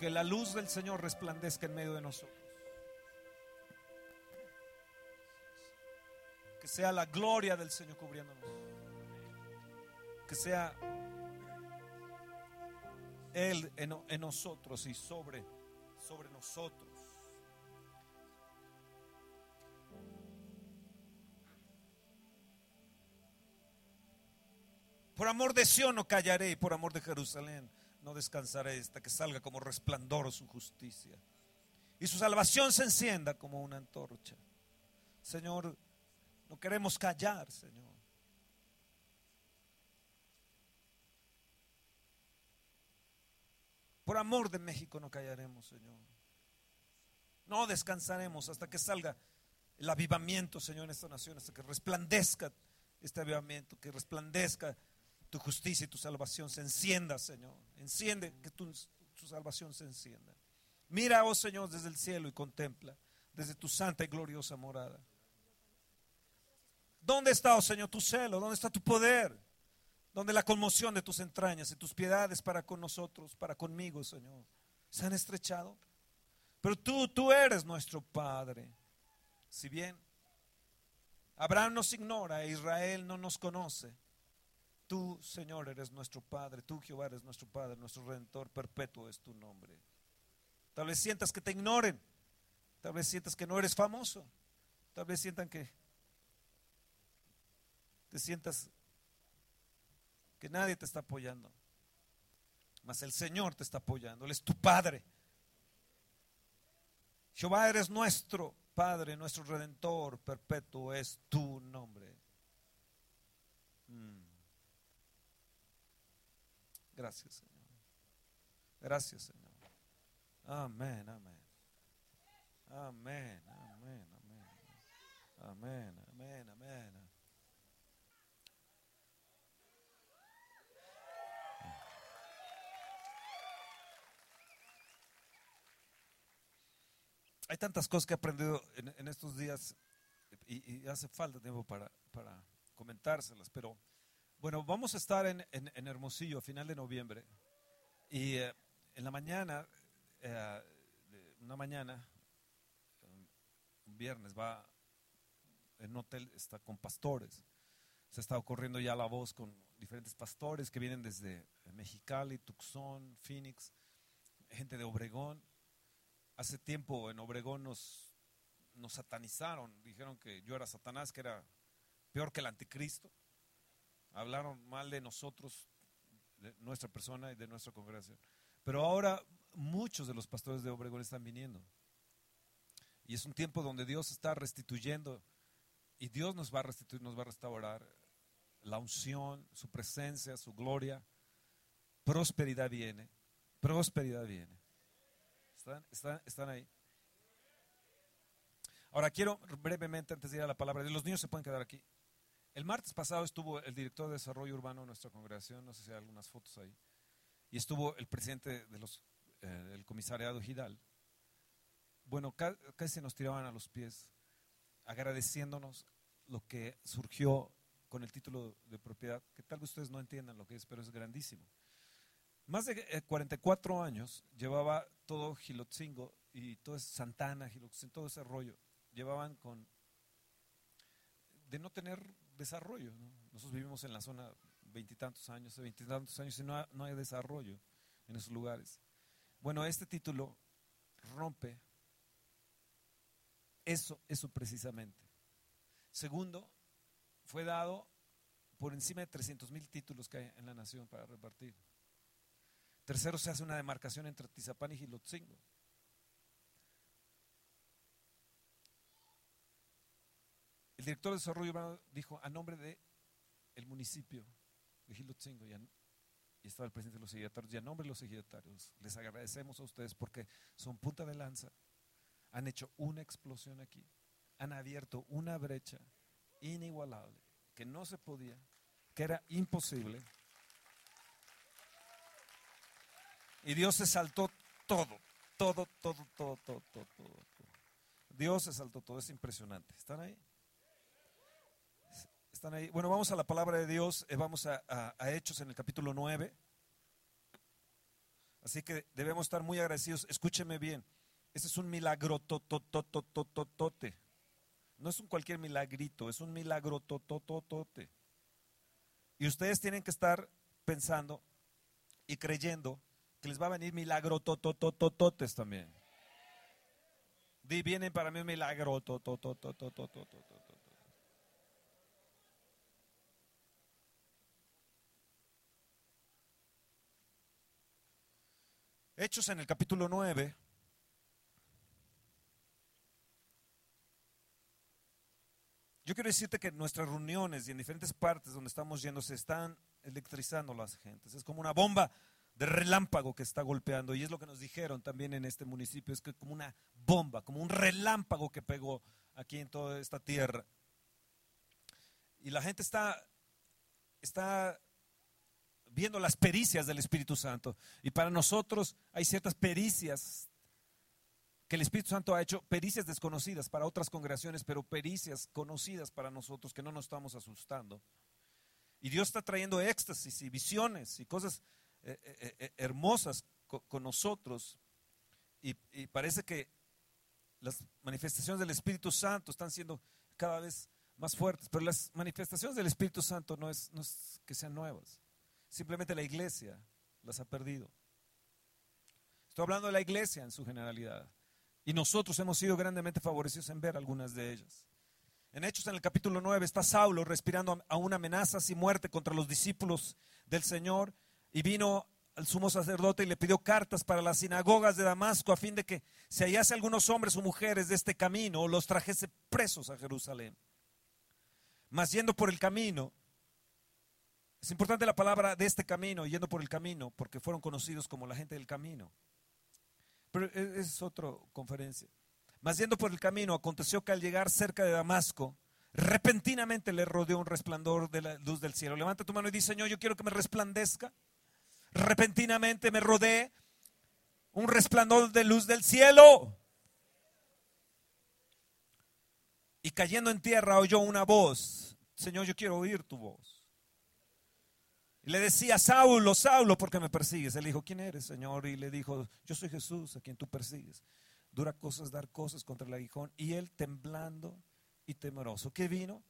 Que la luz del Señor resplandezca en medio de nosotros. Que sea la gloria del Señor cubriéndonos. Que sea Él en, nosotros y sobre, sobre nosotros. Por amor de Sion no callaré por amor de Jerusalén no descansaré hasta que salga como resplandor su justicia y su salvación se encienda como una antorcha. Señor, no queremos callar, Señor. Por amor de México no callaremos, Señor. No descansaremos hasta que salga el avivamiento, Señor, en esta nación, hasta que resplandezca este avivamiento, que resplandezca tu justicia y tu salvación se encienda, Señor. Enciende, que tu, salvación se encienda. Mira, oh Señor, desde el cielo y contempla, desde tu santa y gloriosa morada. ¿Dónde está, oh Señor, tu celo? ¿Dónde está tu poder? ¿Dónde la conmoción de tus entrañas y tus piedades para con nosotros, para conmigo, Señor? Se han estrechado. Pero tú, tú eres nuestro Padre. Si bien Abraham nos ignora e Israel no nos conoce, Tú, Señor, eres nuestro Padre, tú, Jehová, eres nuestro Padre, nuestro Redentor, perpetuo es tu nombre. Tal vez sientas que te ignoren, tal vez sientas que no eres famoso, tal vez sientan que te sientas que nadie te está apoyando, mas el Señor te está apoyando, Él es tu Padre. Jehová eres nuestro Padre, nuestro Redentor, perpetuo es tu nombre. Mm. Gracias, Señor. Gracias, Señor. Amén, amén. Amén, amén, amén. Amén, amén, amén. Hay tantas cosas que he aprendido en, estos días y, hace falta tiempo para, comentárselas, pero bueno, vamos a estar en, Hermosillo a final de noviembre. Y eh, en la mañana, eh, una mañana, un viernes, va en un hotel, está con pastores. Se está ocurriendo ya la voz con diferentes pastores que vienen desde Mexicali, Tucson, Phoenix, gente de Obregón. Hace tiempo en Obregón nos, nos satanizaron, dijeron que yo era Satanás, que era peor que el anticristo hablaron mal de nosotros, de nuestra persona y de nuestra congregación. Pero ahora muchos de los pastores de Obregón están viniendo. Y es un tiempo donde Dios está restituyendo y Dios nos va a restituir, nos va a restaurar la unción, su presencia, su gloria. Prosperidad viene, prosperidad viene. ¿Están, están ahí? Ahora quiero brevemente, antes de ir a la palabra, los niños se pueden quedar aquí. El martes pasado estuvo el director de desarrollo urbano de nuestra congregación, no sé si hay algunas fotos ahí, y estuvo el presidente eh, del comisariado Gidal. Bueno, casi nos tiraban a los pies agradeciéndonos lo que surgió con el título de propiedad, que tal vez ustedes no entiendan lo que es, pero es grandísimo. Más de 44 eh, años llevaba todo Gilotzingo y todo Santana, Gilotzingo, todo ese rollo, llevaban con de no tener desarrollo. Nosotros vivimos en la zona veintitantos años, veintitantos años y no, no hay desarrollo en esos lugares. Bueno, este título rompe eso, eso precisamente. Segundo, fue dado por encima de 300 mil títulos que hay en la nación para repartir. Tercero, se hace una demarcación entre Tizapán y Gilotzingo. El director de desarrollo urbano dijo a nombre del el municipio de Gilotzingo y, y, estaba el presidente de los ejidatarios y a nombre de los ejidatarios les agradecemos a ustedes porque son punta de lanza, han hecho una explosión aquí, han abierto una brecha inigualable que no se podía, que era imposible. Y Dios se saltó todo, todo, todo, todo, todo, todo, todo. Dios se saltó todo, es impresionante. ¿Están ahí? ¿Están ahí? Bueno, vamos a la palabra de Dios, eh, vamos a, Hechos en el capítulo 9. Así que debemos estar muy agradecidos. Escúcheme bien. Este es un milagro tototototote. No es un cualquier milagrito, es un milagro totototote. Y ustedes tienen que estar pensando y creyendo que les va a venir milagro tototototes también. Di, vienen para mí un milagro Hechos en el capítulo 9. Yo quiero decirte que nuestras reuniones y en diferentes partes donde estamos yendo se están electrizando las gentes. Es como una bomba de relámpago que está golpeando. Y es lo que nos dijeron también en este municipio. Es que como una bomba, como un relámpago que pegó aquí en toda esta tierra. Y la gente está, está viendo las pericias del Espíritu Santo. Y para nosotros hay ciertas pericias que el Espíritu Santo ha hecho, pericias desconocidas para otras congregaciones, pero pericias conocidas para nosotros que no nos estamos asustando. Y Dios está trayendo éxtasis y visiones y cosas eh, eh, eh, hermosas con, nosotros. Y, parece que las manifestaciones del Espíritu Santo están siendo cada vez más fuertes. Pero las manifestaciones del Espíritu Santo no es que sean nuevas. Simplemente la iglesia las ha perdido. Estoy hablando de la iglesia en su generalidad. Y nosotros hemos sido grandemente favorecidos en ver algunas de ellas. En Hechos, en el capítulo 9, está Saulo respirando aún amenazas y muerte contra los discípulos del Señor. Y vino al sumo sacerdote y le pidió cartas para las sinagogas de Damasco a fin de que se hallase algunos hombres o mujeres de este camino, los trajese presos a Jerusalén. Mas yendo por el camino, es importante la palabra de este camino, yendo por el camino, porque fueron conocidos como la gente del camino. Pero e, es otra conferencia. Mas yendo por el camino, aconteció que al llegar cerca de Damasco, repentinamente le rodeó un resplandor de la luz del cielo. Levanta tu mano y dice, Señor, yo quiero que me resplandezca. Repentinamente me rodeé un resplandor de luz del cielo. Y cayendo en tierra oyó una voz. Señor, yo quiero oír tu voz. Y le decía, Saulo, Saulo, ¿por qué me persigues? Él dijo, ¿quién eres, Señor? Y le dijo, yo soy Jesús, a quien tú persigues. Dura cosas dar cosas contra el aguijón. Y él temblando y temeroso. ¿Qué vino?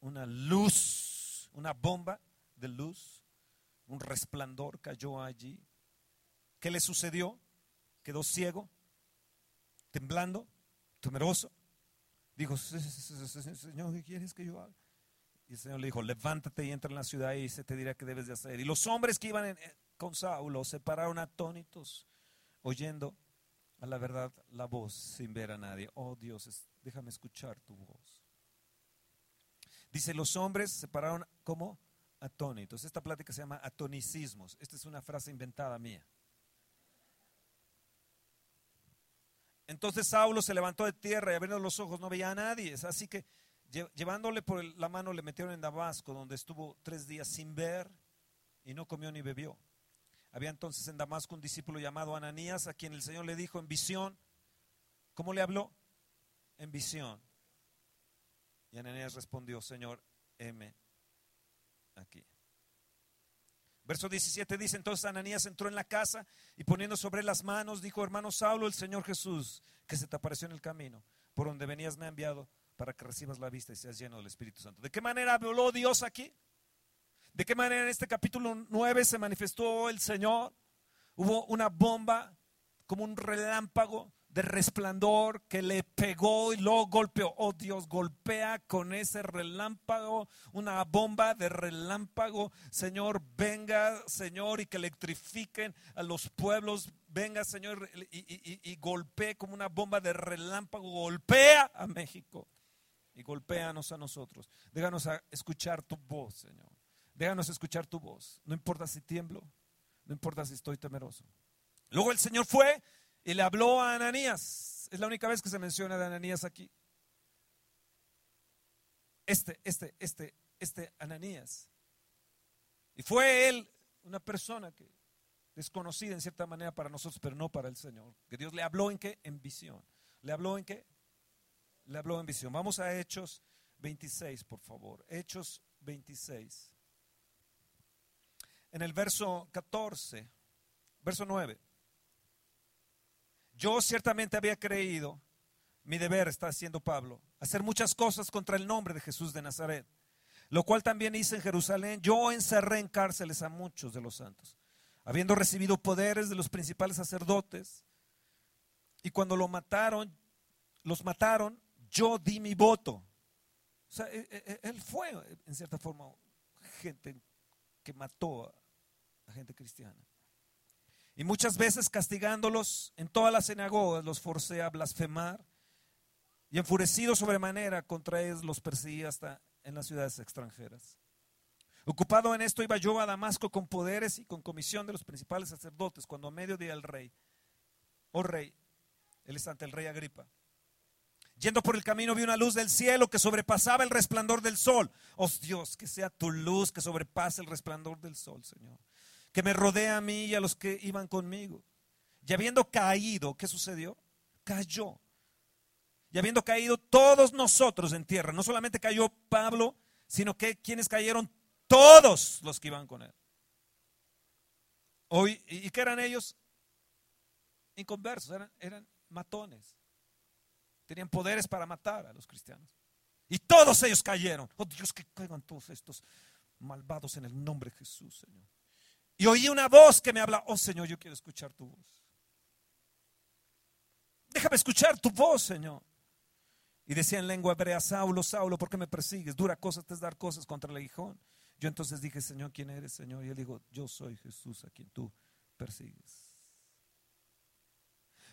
Una luz, una bomba de luz, un resplandor cayó allí. ¿Qué le sucedió? Quedó ciego, temblando, temeroso. Dijo, Señor, ¿qué quieres que yo haga? Y el Señor le dijo, levántate y entra en la ciudad y se te dirá qué debes de hacer. Y los hombres que iban con Saulo se pararon atónitos, oyendo a la verdad la voz sin ver a nadie. Oh Dios, déjame escuchar tu voz. Dice, los hombres se pararon como atónitos. Esta plática se llama atonicismos. Esta es una frase inventada mía. Entonces Saulo se levantó de tierra y abriendo los ojos no veía a nadie. Así que llevándole por la mano le metieron en Damasco, donde estuvo tres días sin ver y no comió ni bebió. Había entonces en Damasco un discípulo llamado Ananías, a quien el Señor le dijo en visión, ¿cómo le habló? En visión. Y Ananías respondió, Señor, heme aquí. Verso 17 dice, entonces Ananías entró en la casa y poniendo sobre las manos, dijo, hermano Saulo, el Señor Jesús, que se te apareció en el camino, por donde venías me ha enviado para que recibas la vista y seas lleno del Espíritu Santo. ¿De qué manera habló Dios aquí? ¿De qué manera en este capítulo 9 se manifestó el Señor? Hubo una bomba como un relámpago de resplandor que le pegó y lo golpeó. Oh Dios, golpea con ese relámpago, una bomba de relámpago. Señor, venga, Señor, y que electrifiquen a los pueblos. Venga, Señor, y, y, y golpee como una bomba de relámpago. Golpea a México y golpéanos a nosotros. Déjanos a escuchar tu voz, Señor. Déjanos escuchar tu voz. No importa si tiemblo, no importa si estoy temeroso. Luego el Señor fue y le habló a Ananías. Es la única vez que se menciona de Ananías aquí. Este, este, este, este Ananías. Y fue él una persona desconocida en cierta manera para nosotros, pero no para el Señor. Que Dios le habló en qué? En visión. ¿Le habló en qué? Le habló en visión. Vamos a Hechos 26, por favor. Hechos 26. En el verso 14, Verso 9. Yo ciertamente había creído, mi deber está haciendo Pablo, hacer muchas cosas contra el nombre de Jesús de Nazaret, lo cual también hice en Jerusalén. Yo encerré en cárceles a muchos de los santos, habiendo recibido poderes de los principales sacerdotes. Y cuando lo mataron, los mataron, yo di mi voto. O sea, e, e, e, él fue, en cierta forma, gente que mató a gente cristiana. Y muchas veces castigándolos en todas las sinagogas los forcé a blasfemar y enfurecido sobremanera contra ellos los perseguí hasta en las ciudades extranjeras. Ocupado en esto iba yo a Damasco con poderes y con comisión de los principales sacerdotes cuando a mediodía el rey, oh rey, él está ante el rey Agripa. Yendo por el camino vi una luz del cielo que sobrepasaba el resplandor del sol. Oh Dios, que sea tu luz que sobrepase el resplandor del sol, Señor que me rodea a mí y a los que iban conmigo. Y habiendo caído, ¿qué sucedió? Cayó. Y habiendo caído todos nosotros en tierra, no solamente cayó Pablo, sino que quienes cayeron todos los que iban con él. Hoy, ¿Y qué eran ellos? Inconversos, eran, eran matones. Tenían poderes para matar a los cristianos. Y todos ellos cayeron. Oh Dios, que caigan todos estos malvados en el nombre de Jesús, Señor. Y oí una voz que me habla, oh Señor, yo quiero escuchar tu voz. Déjame escuchar tu voz, Señor. Y decía en lengua hebrea, Saulo, Saulo, ¿por qué me persigues? Dura cosa te es dar cosas contra el aguijón. Yo entonces dije, Señor, ¿quién eres, Señor? Y él dijo, yo soy Jesús a quien tú persigues.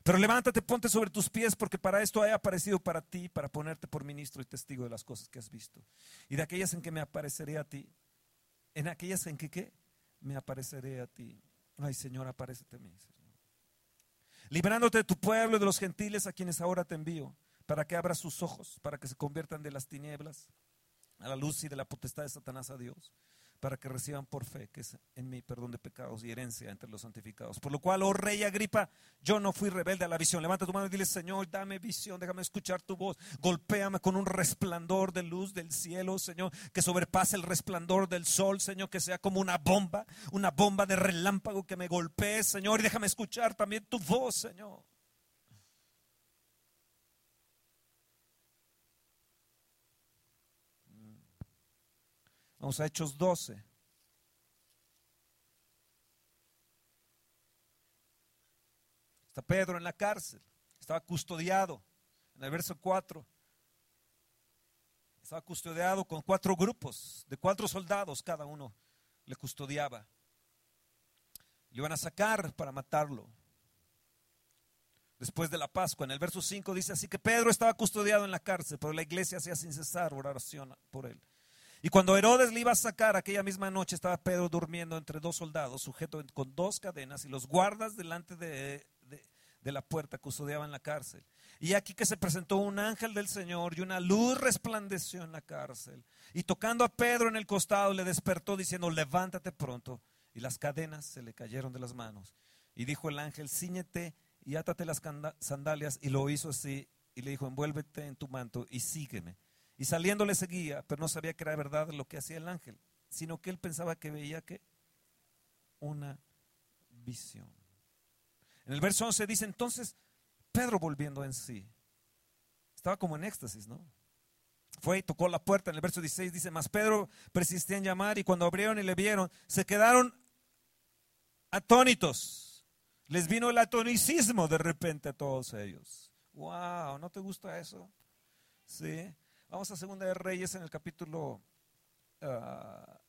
Pero levántate, ponte sobre tus pies, porque para esto he aparecido para ti, para ponerte por ministro y testigo de las cosas que has visto. Y de aquellas en que me apareceré a ti, en aquellas en que qué? me apareceré a ti. Ay, Señor, aparécete a mí, Librándote de tu pueblo y de los gentiles a quienes ahora te envío, para que abras sus ojos, para que se conviertan de las tinieblas a la luz y de la potestad de Satanás a Dios, para que reciban por fe, que es en mí perdón de pecados y herencia entre los santificados. Por lo cual, oh rey Agripa, yo no fui rebelde a la visión. Levanta tu mano y dile, Señor, dame visión, déjame escuchar tu voz. Golpéame con un resplandor de luz del cielo, Señor, que sobrepase el resplandor del sol, Señor, que sea como una bomba, una bomba de relámpago que me golpee, Señor, y déjame escuchar también tu voz, Señor. Vamos a Hechos 12. Está Pedro en la cárcel. Estaba custodiado. En el verso 4. Estaba custodiado con cuatro grupos de cuatro soldados. Cada uno le custodiaba. Le iban a sacar para matarlo. Después de la Pascua, en el verso 5 dice así que Pedro estaba custodiado en la cárcel, pero la iglesia hacía sin cesar oración por él. Y cuando Herodes le iba a sacar aquella misma noche, estaba Pedro durmiendo entre dos soldados, sujeto con dos cadenas, y los guardas delante de, la puerta custodiaban la cárcel. Y aquí que se presentó un ángel del Señor y una luz resplandeció en la cárcel. Y tocando a Pedro en el costado, le despertó diciendo, levántate pronto. Y las cadenas se le cayeron de las manos. Y dijo el ángel, ciñete y átate las sandalias. Y lo hizo así. Y le dijo, envuélvete en tu manto y sígueme. Y saliendo le seguía, pero no sabía que era verdad lo que hacía el ángel, sino que él pensaba que veía que una visión. En el verso 11 dice entonces, Pedro volviendo en sí, estaba como en éxtasis, ¿no? Fue y tocó la puerta. En el verso 16 dice, más Pedro persistía en llamar y cuando abrieron y le vieron, se quedaron atónitos. Les vino el atonicismo de repente a todos ellos. Wow, ¿no te gusta eso? Sí. Vamos a Segunda de Reyes en el capítulo 6. Ah,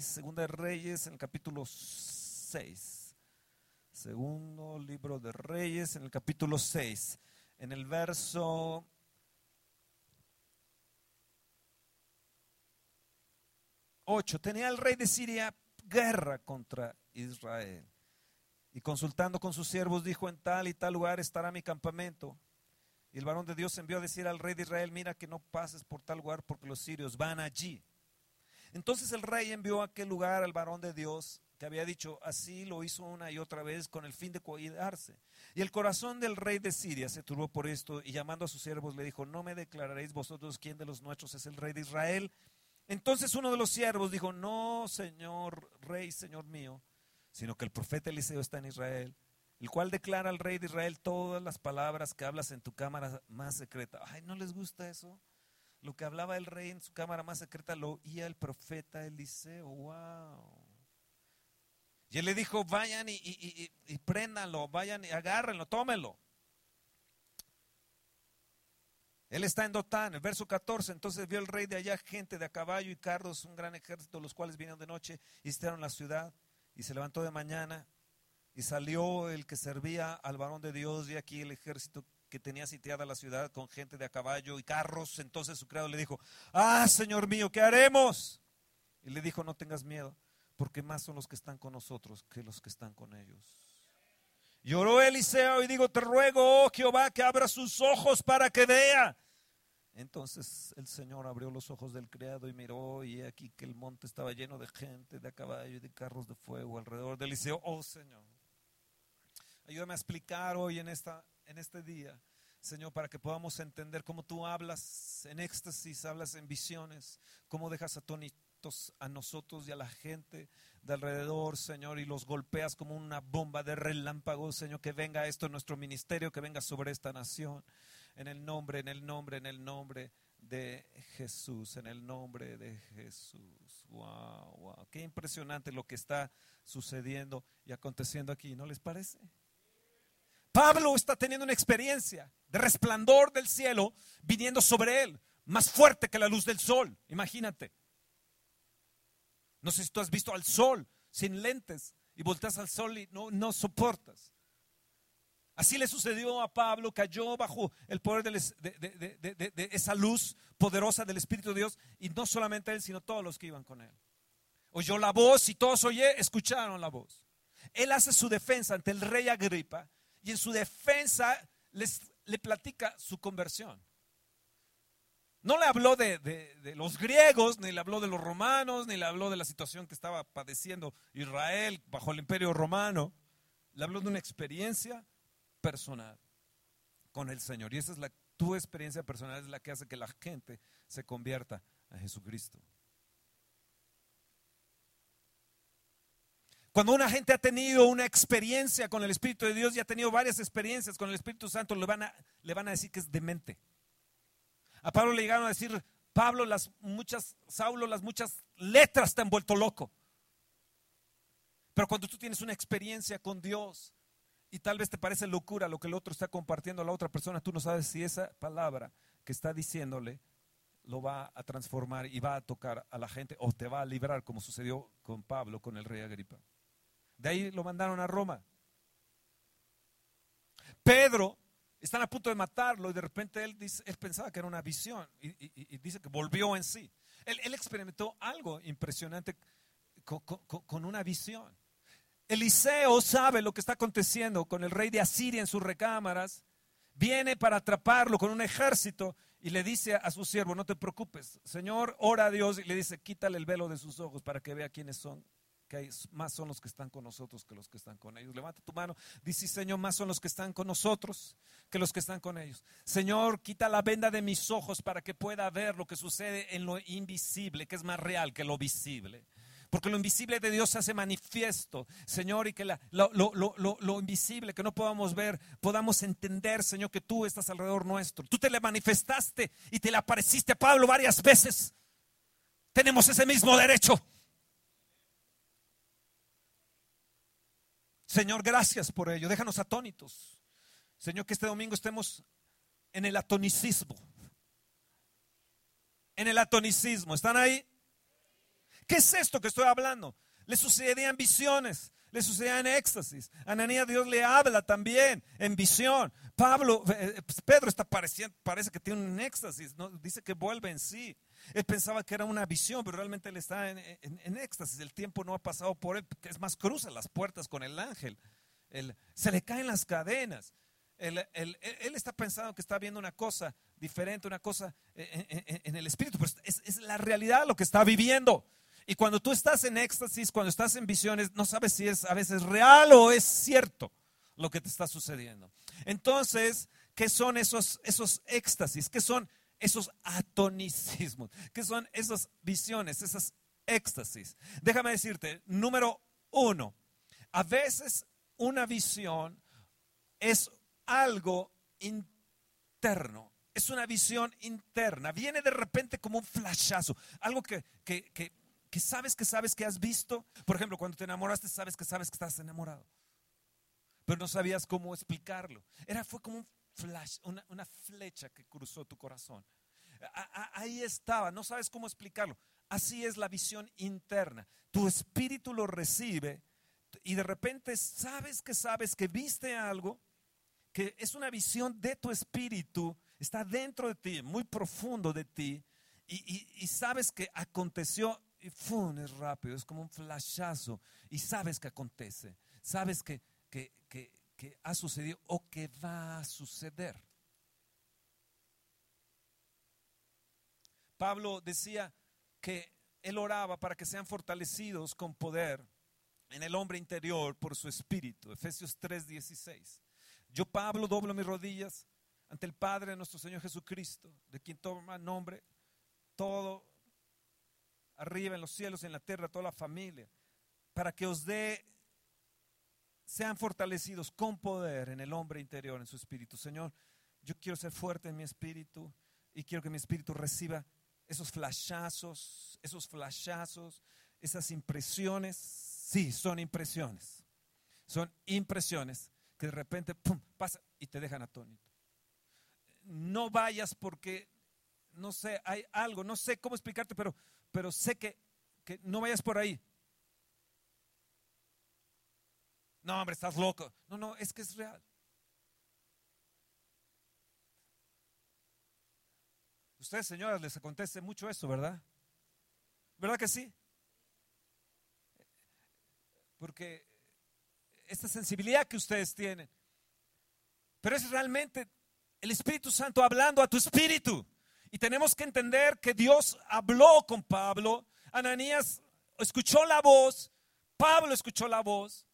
Segunda de Reyes en el capítulo 6. Segundo libro de Reyes en el capítulo 6. En el verso 8. Tenía el rey de Siria guerra contra Israel. Y consultando con sus siervos dijo, en tal y tal lugar estará mi campamento y el varón de Dios envió a decir al rey de Israel, mira que no pases por tal lugar porque los sirios van allí. Entonces el rey envió a aquel lugar al varón de Dios que había dicho, así lo hizo una y otra vez con el fin de cuidarse. Y el corazón del rey de Siria se turbó por esto y llamando a sus siervos le dijo, no me declararéis vosotros quién de los nuestros es el rey de Israel. Entonces uno de los siervos dijo, no, señor rey, señor mío, sino que el profeta Eliseo está en Israel, el cual declara al rey de Israel todas las palabras que hablas en tu cámara más secreta. Ay, ¿no les gusta eso? Lo que hablaba el rey en su cámara más secreta lo oía el profeta Eliseo. ¡Wow! Y él le dijo, vayan y, y, vayan y agárrenlo, tómenlo. Él está en Dotán, el verso 14. Entonces vio el rey de allá gente de a caballo y carros, un gran ejército, los cuales vinieron de noche y estaron la ciudad. Y se levantó de mañana y salió el que servía al varón de Dios y aquí el ejército que tenía sitiada la ciudad con gente de a caballo y carros. Entonces su criado le dijo, ah, Señor mío, ¿qué haremos? Y le dijo, no tengas miedo porque más son los que están con nosotros que los que están con ellos. Lloró Eliseo y digo, te ruego, oh Jehová, que abra sus ojos para que vea. Entonces el Señor abrió los ojos del criado y miró y aquí que el monte estaba lleno de gente, de a caballo y de carros de fuego alrededor de Eliseo. Oh Señor, ayúdame a explicar hoy en, esta, en este día, Señor, para que podamos entender cómo tú hablas en éxtasis, hablas en visiones, cómo dejas atónito a nosotros y a la gente de alrededor, Señor, y los golpeas como una bomba de relámpago, Señor, que venga esto en nuestro ministerio, que venga sobre esta nación, en el nombre, en el nombre, en el nombre de Jesús, en el nombre de Jesús. Wow, wow, qué impresionante lo que está sucediendo y aconteciendo aquí, ¿no les parece? Pablo está teniendo una experiencia de resplandor del cielo viniendo sobre él, más fuerte que la luz del sol, imagínate. No sé si tú has visto al sol sin lentes y volteas al sol y no, no soportas. Así le sucedió a Pablo, cayó bajo el poder de, esa luz poderosa del Espíritu de Dios y no solamente él, sino todos los que iban con él. Oyó la voz y todos oye, escucharon la voz. Él hace su defensa ante el rey Agripa y en su defensa les, le platica su conversión. No le habló de, los griegos, ni le habló de los romanos, ni le habló de la situación que estaba padeciendo Israel bajo el imperio romano. Le habló de una experiencia personal con el Señor. Y esa es la, tu experiencia personal, es la que hace que la gente se convierta a Jesucristo. Cuando una gente ha tenido una experiencia con el Espíritu de Dios y ha tenido varias experiencias con el Espíritu Santo, le van a, decir que es demente. A Pablo le llegaron a decir, Pablo, las muchas, Saulo, las muchas letras te han vuelto loco. Pero cuando tú tienes una experiencia con Dios y tal vez te parece locura lo que el otro está compartiendo a la otra persona, tú no sabes si esa palabra que está diciéndole lo va a transformar y va a tocar a la gente o te va a librar como sucedió con Pablo, con el rey Agripa. De ahí lo mandaron a Roma. Pedro están a punto de matarlo y de repente él, dice, él pensaba que era una visión y, dice que volvió en sí. Él, experimentó algo impresionante con, con, una visión. Eliseo sabe lo que está aconteciendo con el rey de Asiria en sus recámaras. Viene para atraparlo con un ejército y le dice a su siervo, no te preocupes, Señor, ora a Dios y le dice, quítale el velo de sus ojos para que vea quiénes son que más son los que están con nosotros que los que están con ellos. Levanta tu mano, dice Señor, más son los que están con nosotros que los que están con ellos. Señor, quita la venda de mis ojos para que pueda ver lo que sucede en lo invisible, que es más real que lo visible. Porque lo invisible de Dios se hace manifiesto, Señor, y que lo, lo, invisible que no podamos ver, podamos entender, Señor, que tú estás alrededor nuestro. Tú te le manifestaste y te le apareciste a Pablo varias veces. Tenemos ese mismo derecho. Señor, gracias por ello. Déjanos atónitos. Señor, que este domingo estemos en el atonicismo. En el atonicismo. ¿Están ahí? ¿Qué es esto que estoy hablando? Le sucedían visiones, le sucedían éxtasis. Ananías Dios le habla también en visión. Pablo, eh, Pedro está pareciendo, parece que tiene un éxtasis, ¿no? dice que vuelve en sí. Él pensaba que era una visión, pero realmente él está en, éxtasis. El tiempo no ha pasado por él. Es más, cruza las puertas con el ángel. se le caen las cadenas. Él, está pensando que está viendo una cosa diferente, una cosa en, el espíritu, pero es, es, la realidad lo que está viviendo. Y cuando tú estás en éxtasis, cuando estás en visiones, no sabes si es a veces real o es cierto lo que te está sucediendo. Entonces, ¿qué son esos, esos éxtasis? ¿Qué son esos atonicismos, que son esas visiones, esas éxtasis. Déjame decirte, número uno, A veces una visión es algo interno, es una visión interna, viene de repente como un flashazo, algo que, que, que, que sabes que sabes que has visto. Por ejemplo, cuando te enamoraste, sabes que sabes que estás enamorado, pero no sabías cómo explicarlo. Era, fue como un flash, una, una flecha que cruzó tu corazón. ahí estaba, no sabes cómo explicarlo. Así es la visión interna. Tu espíritu lo recibe y de repente sabes que sabes que viste algo, que es una visión de tu espíritu, está dentro de ti, muy profundo de ti, y, sabes que aconteció y ¡fum! es rápido, es como un flashazo, y sabes que acontece, sabes que, que, que ha sucedido o que va a suceder. Pablo decía que él oraba para que sean fortalecidos con poder en el hombre interior por su espíritu. Efesios 3:16. Yo, Pablo, doblo mis rodillas ante el Padre de nuestro Señor Jesucristo, de quien toma nombre todo arriba en los cielos en la tierra, toda la familia, para que os dé sean fortalecidos con poder en el hombre interior, en su espíritu. Señor, yo quiero ser fuerte en mi espíritu y quiero que mi espíritu reciba esos flashazos, esos flashazos, esas impresiones. Sí, son impresiones. Son impresiones que de repente pum, pasa y te dejan atónito. No vayas porque, no sé, hay algo, no sé cómo explicarte, pero, pero sé que, que no vayas por ahí. No, hombre, estás loco. No, no, es que es real. Ustedes, señoras, les acontece mucho eso, ¿verdad? ¿Verdad que sí? Porque esta sensibilidad que ustedes tienen, pero es realmente el Espíritu Santo hablando a tu espíritu. Y tenemos que entender que Dios habló con Pablo, Ananías escuchó la voz, Pablo escuchó la voz,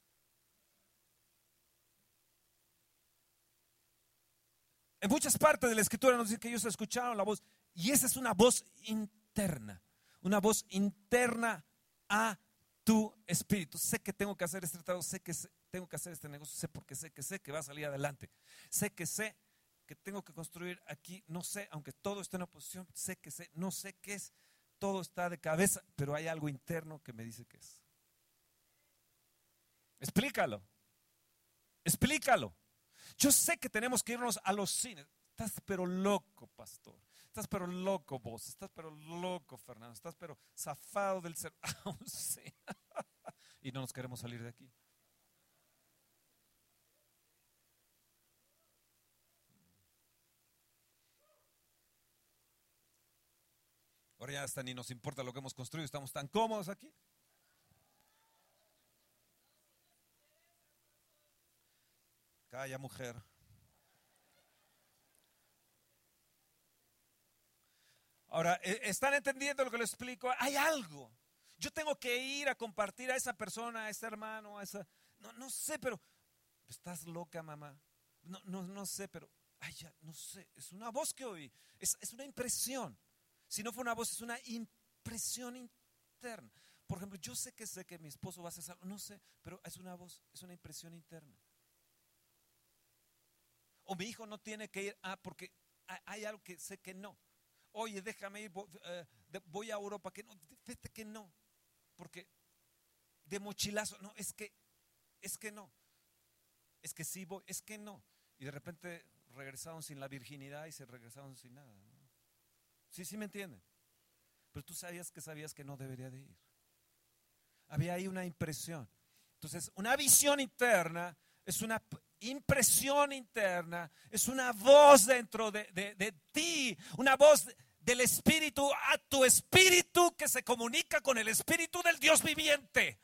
En muchas partes de la escritura nos dice que ellos escucharon la voz. Y esa es una voz interna. Una voz interna a tu espíritu. Sé que tengo que hacer este tratado, sé que tengo que hacer este negocio, sé porque sé que sé que va a salir adelante. Sé que sé que tengo que construir aquí, no sé, aunque todo esté en oposición, sé que sé, no sé qué es, todo está de cabeza, pero hay algo interno que me dice que es. Explícalo. Explícalo. Yo sé que tenemos que irnos a los cines. Estás pero loco, pastor. Estás pero loco vos. Estás pero loco, Fernando. Estás pero zafado del ser. y no nos queremos salir de aquí. Ahora ya hasta ni nos importa lo que hemos construido, estamos tan cómodos aquí. Calla, mujer. Ahora, ¿e-, ¿están entendiendo lo que les explico? Hay algo. Yo tengo que ir a compartir a esa persona, a ese hermano, a esa... No, no sé, pero... Estás loca, mamá. No, no, no sé, pero... Ay, no sé. Es una voz que oí. Es, es una impresión. Si no fue una voz, es una impresión interna. Por ejemplo, yo sé que sé que mi esposo va a hacer algo. No sé, pero es una voz, es una impresión interna. O mi hijo no tiene que ir, ah, porque hay algo que sé que no. Oye, déjame ir, eh, voy a Europa, que no, fíjate que no. Porque de mochilazo, no, es que, es que no. Es que sí voy, es que no. Y de repente regresaron sin la virginidad y se regresaron sin nada. Sí, sí me entienden. Pero tú sabías que sabías que no debería de ir. Había ahí una impresión. Entonces, una visión interna es una impresión interna, es una voz dentro de, ti, una voz del espíritu a tu espíritu que se comunica con el espíritu del Dios viviente.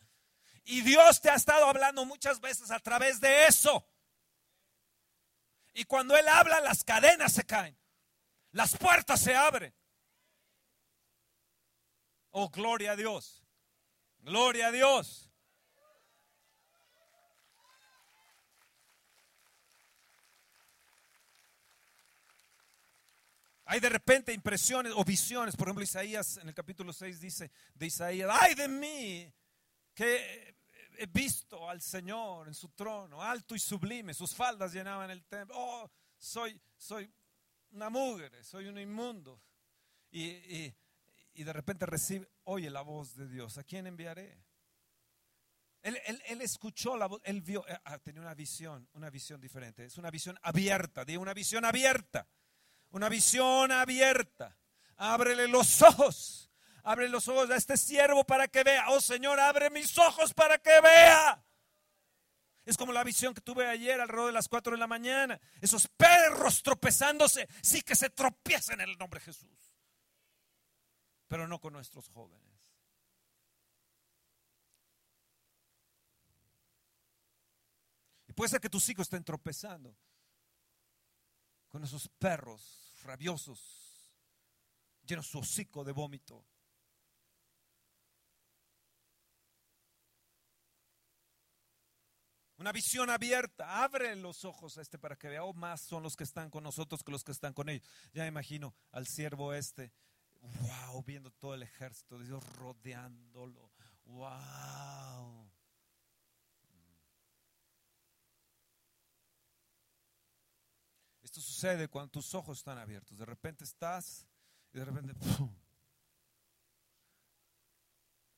Y Dios te ha estado hablando muchas veces a través de eso. Y cuando Él habla, las cadenas se caen, las puertas se abren. Oh, gloria a Dios. Gloria a Dios. Hay de repente impresiones o visiones. Por ejemplo, Isaías en el capítulo 6 dice de Isaías, ay de mí, que he visto al Señor en su trono, alto y sublime, sus faldas llenaban el templo. Oh, soy, soy una mugre, soy un inmundo. Y, de repente recibe, oye la voz de Dios, ¿a quién enviaré? Él, él, escuchó la voz, él vio, eh, ah, tenía una visión, una visión diferente. Es una visión abierta, digo, una visión abierta, una visión abierta. Ábrele los ojos, abre los ojos a este siervo para que vea. Oh Señor, abre mis ojos para que vea. Es como la visión que tuve ayer alrededor de las 4 de la mañana. Esos perros tropezándose, sí que se tropiezan en el nombre de Jesús. Pero no con nuestros jóvenes. Y puede ser que tus hijos estén tropezando con esos perros rabiosos, llenos su hocico de vómito. Una visión abierta. Abre los ojos a este para que vea. Oh, más son los que están con nosotros que los que están con ellos. Ya imagino al siervo este. Wow, viendo todo el ejército de Dios rodeándolo. Wow. Esto sucede cuando tus ojos están abiertos. De repente estás y de repente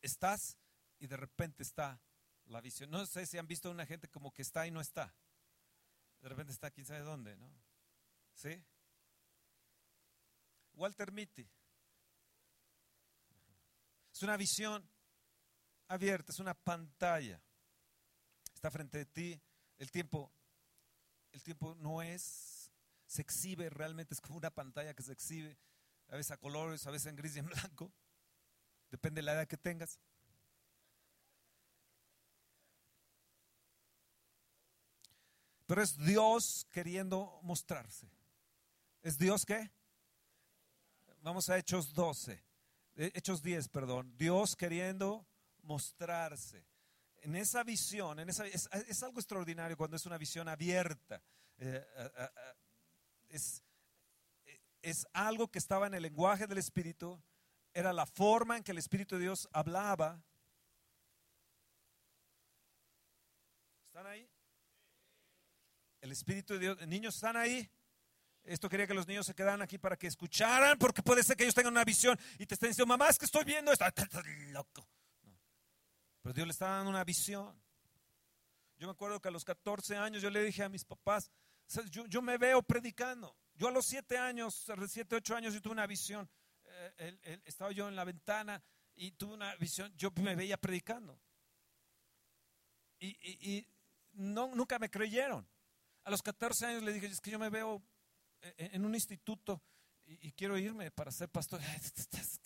estás y de repente está la visión. No sé si han visto a una gente como que está y no está. De repente está quién sabe dónde, ¿no? Walter Mitty. Es una visión abierta, es una pantalla. Está frente de ti. El tiempo, el tiempo no es, se exhibe realmente, es como una pantalla que se exhibe, a veces a colores, a veces en gris y en blanco. Depende de la edad que tengas. Pero es Dios queriendo mostrarse. ¿Es Dios qué? Vamos a Hechos 12. Eh, Hechos 10, perdón. Dios queriendo mostrarse. En esa visión, en esa, es, algo extraordinario cuando es una visión abierta. Eh, es, es algo que estaba en el lenguaje del Espíritu. Era la forma en que el Espíritu de Dios hablaba. ¿Están ahí? El Espíritu de Dios, niños están ahí. Esto quería que los niños se quedaran aquí para que escucharan, porque puede ser que ellos tengan una visión y te estén diciendo, mamá, es que estoy viendo esto. loco. Pero Dios le está dando una visión. Yo me acuerdo que a los 14 años yo le dije a mis papás, yo, me veo predicando. Yo a los 7 años, 7, 8 años, yo tuve una visión. Eh, estaba yo en la ventana y tuve una visión, yo me veía predicando. Y, no, nunca me creyeron. A los 14 años le dije, es que yo me veo en un instituto y, quiero irme para ser pastor.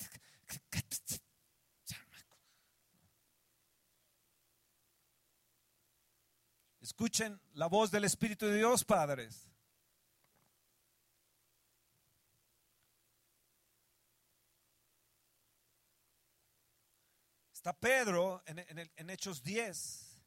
Escuchen la voz del Espíritu de Dios, padres. Está Pedro en, en Hechos 10.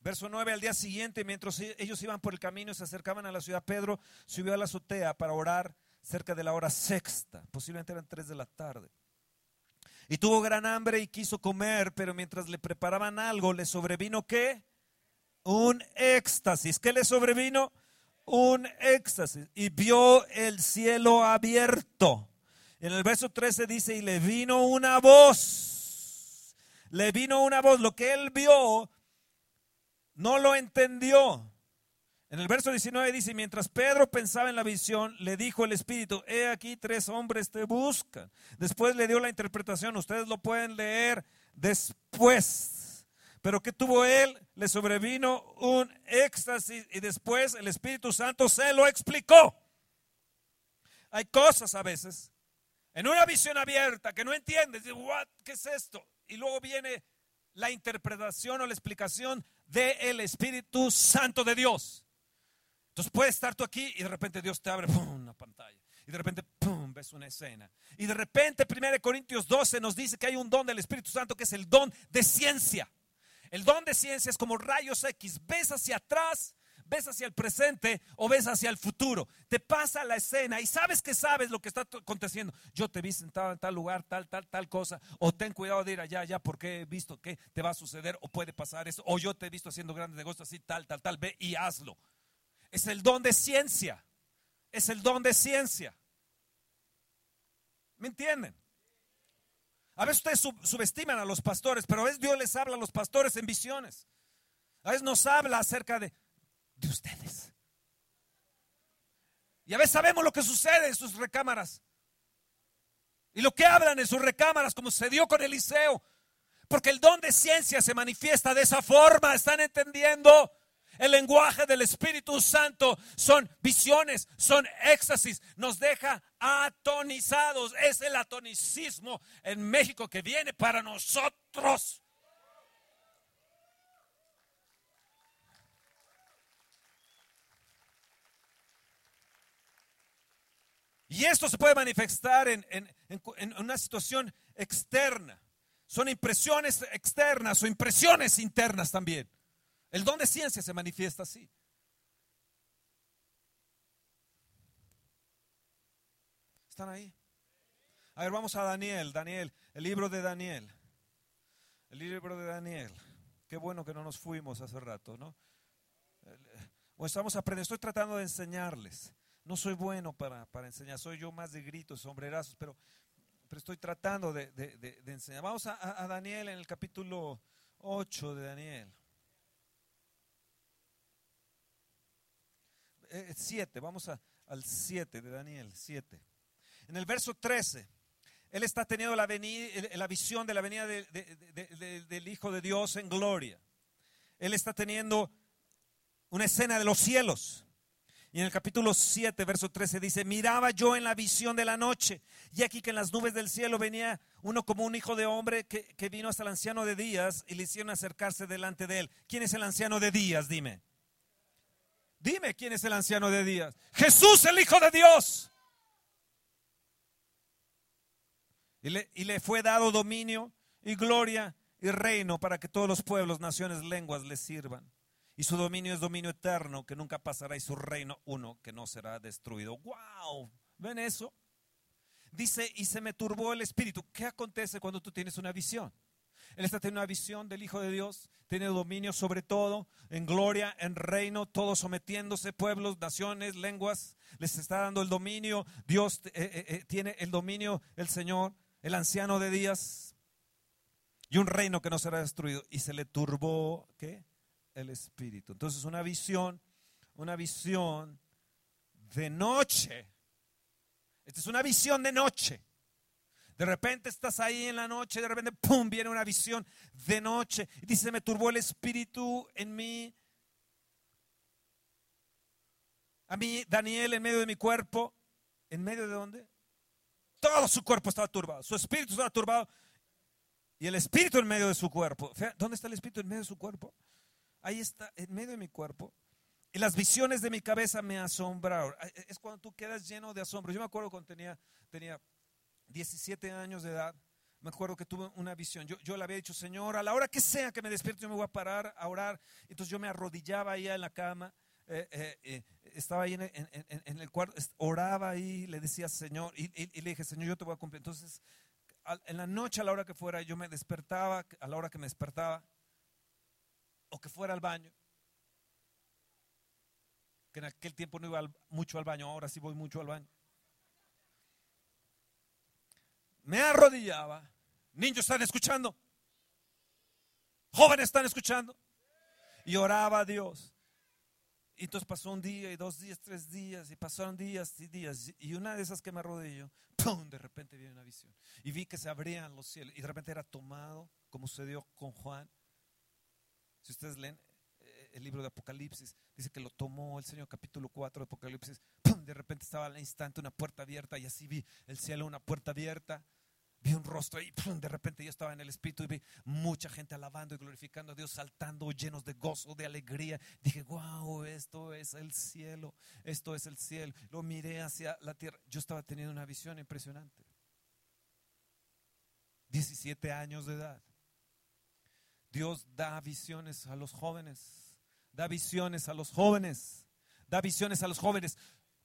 Verso 9, al día siguiente, mientras ellos iban por el camino y se acercaban a la ciudad, Pedro subió a la azotea para orar cerca de la hora sexta, posiblemente eran tres de la tarde. Y tuvo gran hambre y quiso comer, pero mientras le preparaban algo, le sobrevino qué? Un éxtasis. ¿Qué le sobrevino? Un éxtasis. Y vio el cielo abierto. En el verso 13 dice, y le vino una voz. Le vino una voz. Lo que él vio no lo entendió. En el verso 19 dice, mientras Pedro pensaba en la visión, le dijo el Espíritu, he aquí tres hombres te buscan. Después le dio la interpretación, ustedes lo pueden leer después. Pero ¿qué tuvo él? Le sobrevino un éxtasis y después el Espíritu Santo se lo explicó. Hay cosas a veces en una visión abierta que no entiendes, ¿qué es esto? Y luego viene la interpretación o la explicación del Espíritu Santo de Dios. Entonces puedes estar tú aquí y de repente Dios te abre una pantalla. Y de repente, ¡pum!, ves una escena. Y de repente, 1 Corintios 12 nos dice que hay un don del Espíritu Santo que es el don de ciencia. El don de ciencia es como rayos X. Ves hacia atrás, ¿Ves hacia el presente o ves hacia el futuro? Te pasa la escena y sabes que sabes lo que está aconteciendo. Yo te vi sentado en tal lugar, tal, tal, tal cosa. O ten cuidado de ir allá, allá, porque he visto que te va a suceder o puede pasar eso. O yo te he visto haciendo grandes negocios así, tal, tal, tal. Ve y hazlo. Es el don de ciencia. Es el don de ciencia. ¿Me entienden? A veces ustedes subestiman a los pastores, pero a veces Dios les habla a los pastores en visiones. A veces nos habla acerca de, de ustedes. Y a veces sabemos lo que sucede en sus recámaras. Y lo que hablan en sus recámaras, como sucedió con Eliseo. Porque el don de ciencia se manifiesta de esa forma. ¿Están entendiendo? El lenguaje del Espíritu Santo son visiones, son éxtasis, nos deja atonizados. Es el atonicismo en México que viene para nosotros. Y esto se puede manifestar en, una situación externa. Son impresiones externas o impresiones internas también. El don de ciencia se manifiesta así. ¿Están ahí? A ver, vamos a Daniel, Daniel, el libro de Daniel. El libro de Daniel. Qué bueno que no nos fuimos hace rato, ¿no? O estamos aprendiendo, estoy tratando de enseñarles. No soy bueno para, enseñar, soy yo más de gritos, sombrerazos, pero, pero estoy tratando de, enseñar. Vamos a, a Daniel en el capítulo 8 de Daniel. 7, eh, vamos al 7 de Daniel, 7. En el verso 13, él está teniendo la, la visión de la venida del Hijo de Dios en gloria. Él está teniendo una escena de los cielos. Y en el capítulo 7, verso 13 dice, miraba yo en la visión de la noche, y aquí que en las nubes del cielo venía uno como un hijo de hombre que, que vino hasta el anciano de días y le hicieron acercarse delante de él. ¿Quién es el anciano de días? Dime. Dime quién es el anciano de días. Jesús, el Hijo de Dios. Y le, y le, fue dado dominio y gloria y reino para que todos los pueblos, naciones, lenguas le sirvan. Y su dominio es dominio eterno que nunca pasará y su reino uno que no será destruido. ¡Wow! ¿Ven eso? Dice, y se me turbó el espíritu. ¿Qué acontece cuando tú tienes una visión? Él está teniendo una visión del Hijo de Dios, tiene dominio sobre todo, en gloria, en reino, todos sometiéndose, pueblos, naciones, lenguas, les está dando el dominio. Dios eh, eh, eh, tiene el dominio, el Señor, el anciano de días, y un reino que no será destruido. Y se le turbó, ¿qué? El espíritu. Entonces, una visión, una visión de noche. Esta es una visión de noche. De repente estás ahí en la noche, de repente, ¡pum!, viene una visión de noche. Y dice, me turbó el espíritu en mí. A mí, Daniel, en medio de mi cuerpo. ¿En medio de dónde? Todo su cuerpo estaba turbado. Su espíritu estaba turbado. Y el espíritu en medio de su cuerpo. ¿Dónde está el espíritu en medio de su cuerpo? Ahí está, en medio de mi cuerpo. Y las visiones de mi cabeza me asombraron. Es cuando tú quedas lleno de asombro. Yo me acuerdo cuando tenía, tenía 17 años de edad, me acuerdo que tuve una visión. Yo, yo le había dicho, Señor, a la hora que sea que me despierte, yo me voy a parar a orar. Entonces yo me arrodillaba ahí en la cama, eh, eh, eh, estaba ahí en, el cuarto, oraba ahí, le decía, Señor, y, le dije, Señor, yo te voy a cumplir. Entonces, en la noche, a la hora que fuera, yo me despertaba, a la hora que me despertaba, o que fuera al baño, que en aquel tiempo no iba mucho al baño, ahora sí voy mucho al baño me arrodillaba. Niños están escuchando. Jóvenes están escuchando. Y oraba a Dios. Y entonces pasó un día y dos días, tres días, y pasaron días y días. Y una de esas que me arrodilló, ¡pum! De repente vi una visión. Y vi que se abrían los cielos. Y de repente era tomado, como sucedió con Juan. Si ustedes leen eh, el libro de Apocalipsis, dice que lo tomó el Señor, capítulo 4 de Apocalipsis. ¡Pum! De repente estaba al instante una puerta abierta. Y así vi el cielo, una puerta abierta vi un rostro y de repente yo estaba en el espíritu y vi mucha gente alabando y glorificando a Dios, saltando llenos de gozo, de alegría. Dije, wow, esto es el cielo, esto es el cielo. Lo miré hacia la tierra. Yo estaba teniendo una visión impresionante. 17 años de edad. Dios da visiones a los jóvenes da visiones a los jóvenes, da visiones a los jóvenes.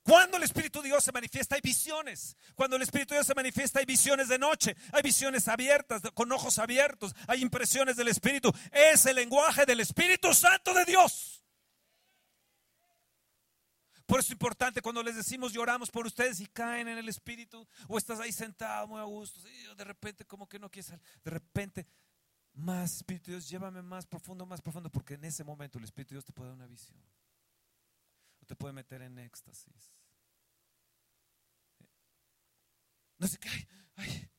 Cuando el Espíritu de Dios se manifiesta hay visiones. Cuando el Espíritu de Dios se manifiesta hay visiones de noche, hay visiones abiertas, con ojos abiertos, hay impresiones del Espíritu. Es el lenguaje del Espíritu Santo de Dios. Por eso es importante cuando les decimos lloramos por ustedes y caen en el Espíritu o estás ahí sentado muy a gusto, de repente como que no quieres salir, de repente más Espíritu de Dios, llévame más profundo, más profundo, porque en ese momento el Espíritu de Dios te puede dar una visión te puede meter en éxtasis. No sé qué, ay,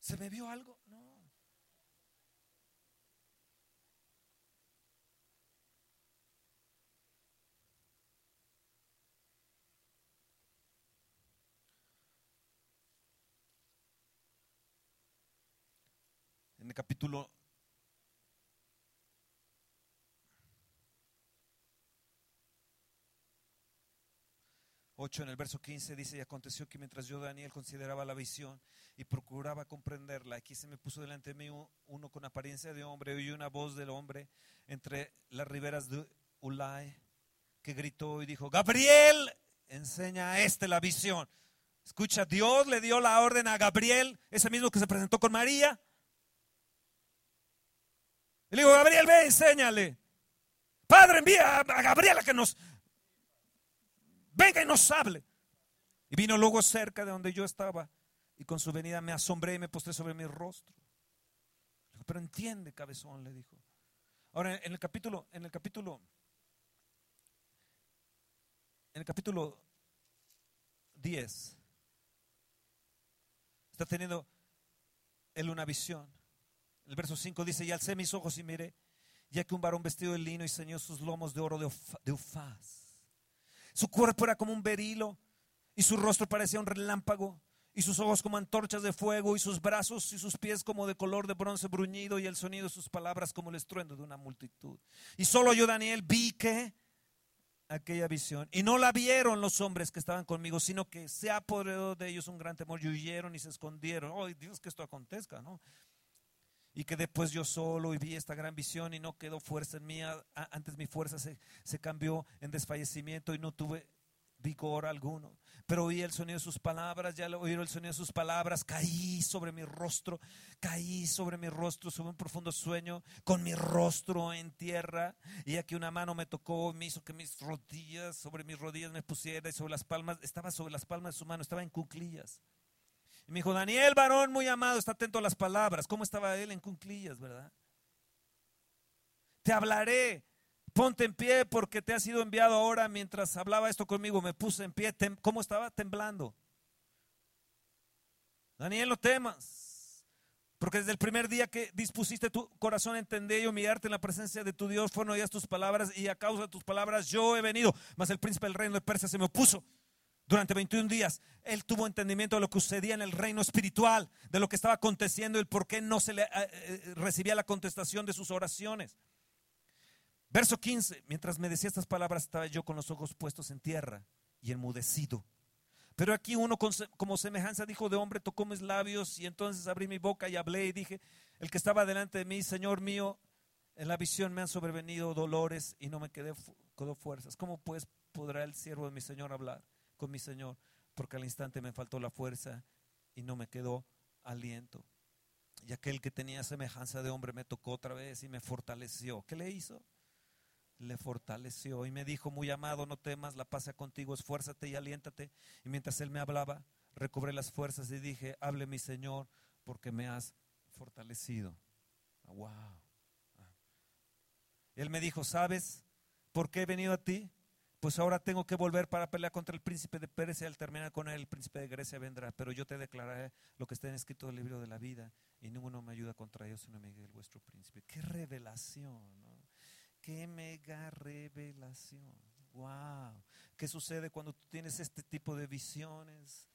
¿se me vio algo? No. En el capítulo 8 en el verso 15 dice, y aconteció que mientras yo, Daniel, consideraba la visión y procuraba comprenderla, aquí se me puso delante de mí uno con apariencia de hombre, oí una voz del hombre entre las riberas de Ulai, que gritó y dijo, Gabriel, enseña a este la visión. Escucha, Dios le dio la orden a Gabriel, ese mismo que se presentó con María. Y le digo, Gabriel, ve, enséñale. Padre, envía a Gabriel a que nos venga y nos hable. Y vino luego cerca de donde yo estaba y con su venida me asombré y me postré sobre mi rostro. Pero entiende, cabezón, le dijo. Ahora, en el capítulo, en el capítulo, en el capítulo 10, está teniendo él una visión. El verso 5 dice, y alcé mis ojos y miré, ya que un varón vestido de lino y ceñó sus lomos de oro de ufaz su cuerpo era como un berilo y su rostro parecía un relámpago y sus ojos como antorchas de fuego y sus brazos y sus pies como de color de bronce bruñido y el sonido de sus palabras como el estruendo de una multitud. Y solo yo, Daniel, vi que aquella visión. Y no la vieron los hombres que estaban conmigo, sino que se apoderó de ellos un gran temor y huyeron y se escondieron. Oh, Dios, que esto acontezca, ¿no? Y que después yo solo y vi esta gran visión y no quedó fuerza en mí. Antes mi fuerza se, se cambió en desfallecimiento y no tuve vigor alguno. Pero oí el sonido de sus palabras, ya oí el sonido de sus palabras, caí sobre mi rostro, caí sobre mi rostro, sobre un profundo sueño, con mi rostro en tierra. Y aquí una mano me tocó, me hizo que mis rodillas, sobre mis rodillas me pusiera y sobre las palmas, estaba sobre las palmas de su mano, estaba en cuclillas. Y me dijo, Daniel, varón muy amado, está atento a las palabras. ¿Cómo estaba él en cunclillas, verdad? Te hablaré, ponte en pie porque te ha sido enviado ahora. Mientras hablaba esto conmigo, me puse en pie. ¿Cómo estaba? Temblando. Daniel, no temas. Porque desde el primer día que dispusiste tu corazón a entender y humillarte en la presencia de tu Dios, fueron oídas tus palabras y a causa de tus palabras yo he venido. Mas el príncipe del reino de Persia se me opuso durante 21 días, él tuvo entendimiento de lo que sucedía en el reino espiritual, de lo que estaba aconteciendo y por qué no se le eh, eh, recibía la contestación de sus oraciones. Verso 15, mientras me decía estas palabras, estaba yo con los ojos puestos en tierra y enmudecido. Pero aquí uno como semejanza dijo de hombre tocó mis labios y entonces abrí mi boca y hablé y dije, el que estaba delante de mí, Señor mío, en la visión me han sobrevenido dolores y no me quedé, quedó fuerzas. ¿Cómo pues podrá el siervo de mi Señor hablar? Mi Señor, porque al instante me faltó la fuerza y no me quedó aliento. Y aquel que tenía semejanza de hombre me tocó otra vez y me fortaleció. ¿Qué le hizo? Le fortaleció y me dijo, muy amado, no temas, la paz sea contigo, esfuérzate y aliéntate. Y mientras él me hablaba, recobré las fuerzas y dije, hable mi Señor, porque me has fortalecido. Wow. Ah. Él me dijo, ¿sabes por qué he venido a ti? Pues ahora tengo que volver para pelear contra el príncipe de Pérez y al terminar con él, el príncipe de Grecia vendrá. Pero yo te declararé lo que está en escrito del libro de la vida y ninguno me ayuda contra ellos, sino Miguel, vuestro príncipe. Qué revelación. Qué mega revelación. Wow. ¿Qué sucede cuando tú tienes este tipo de visiones?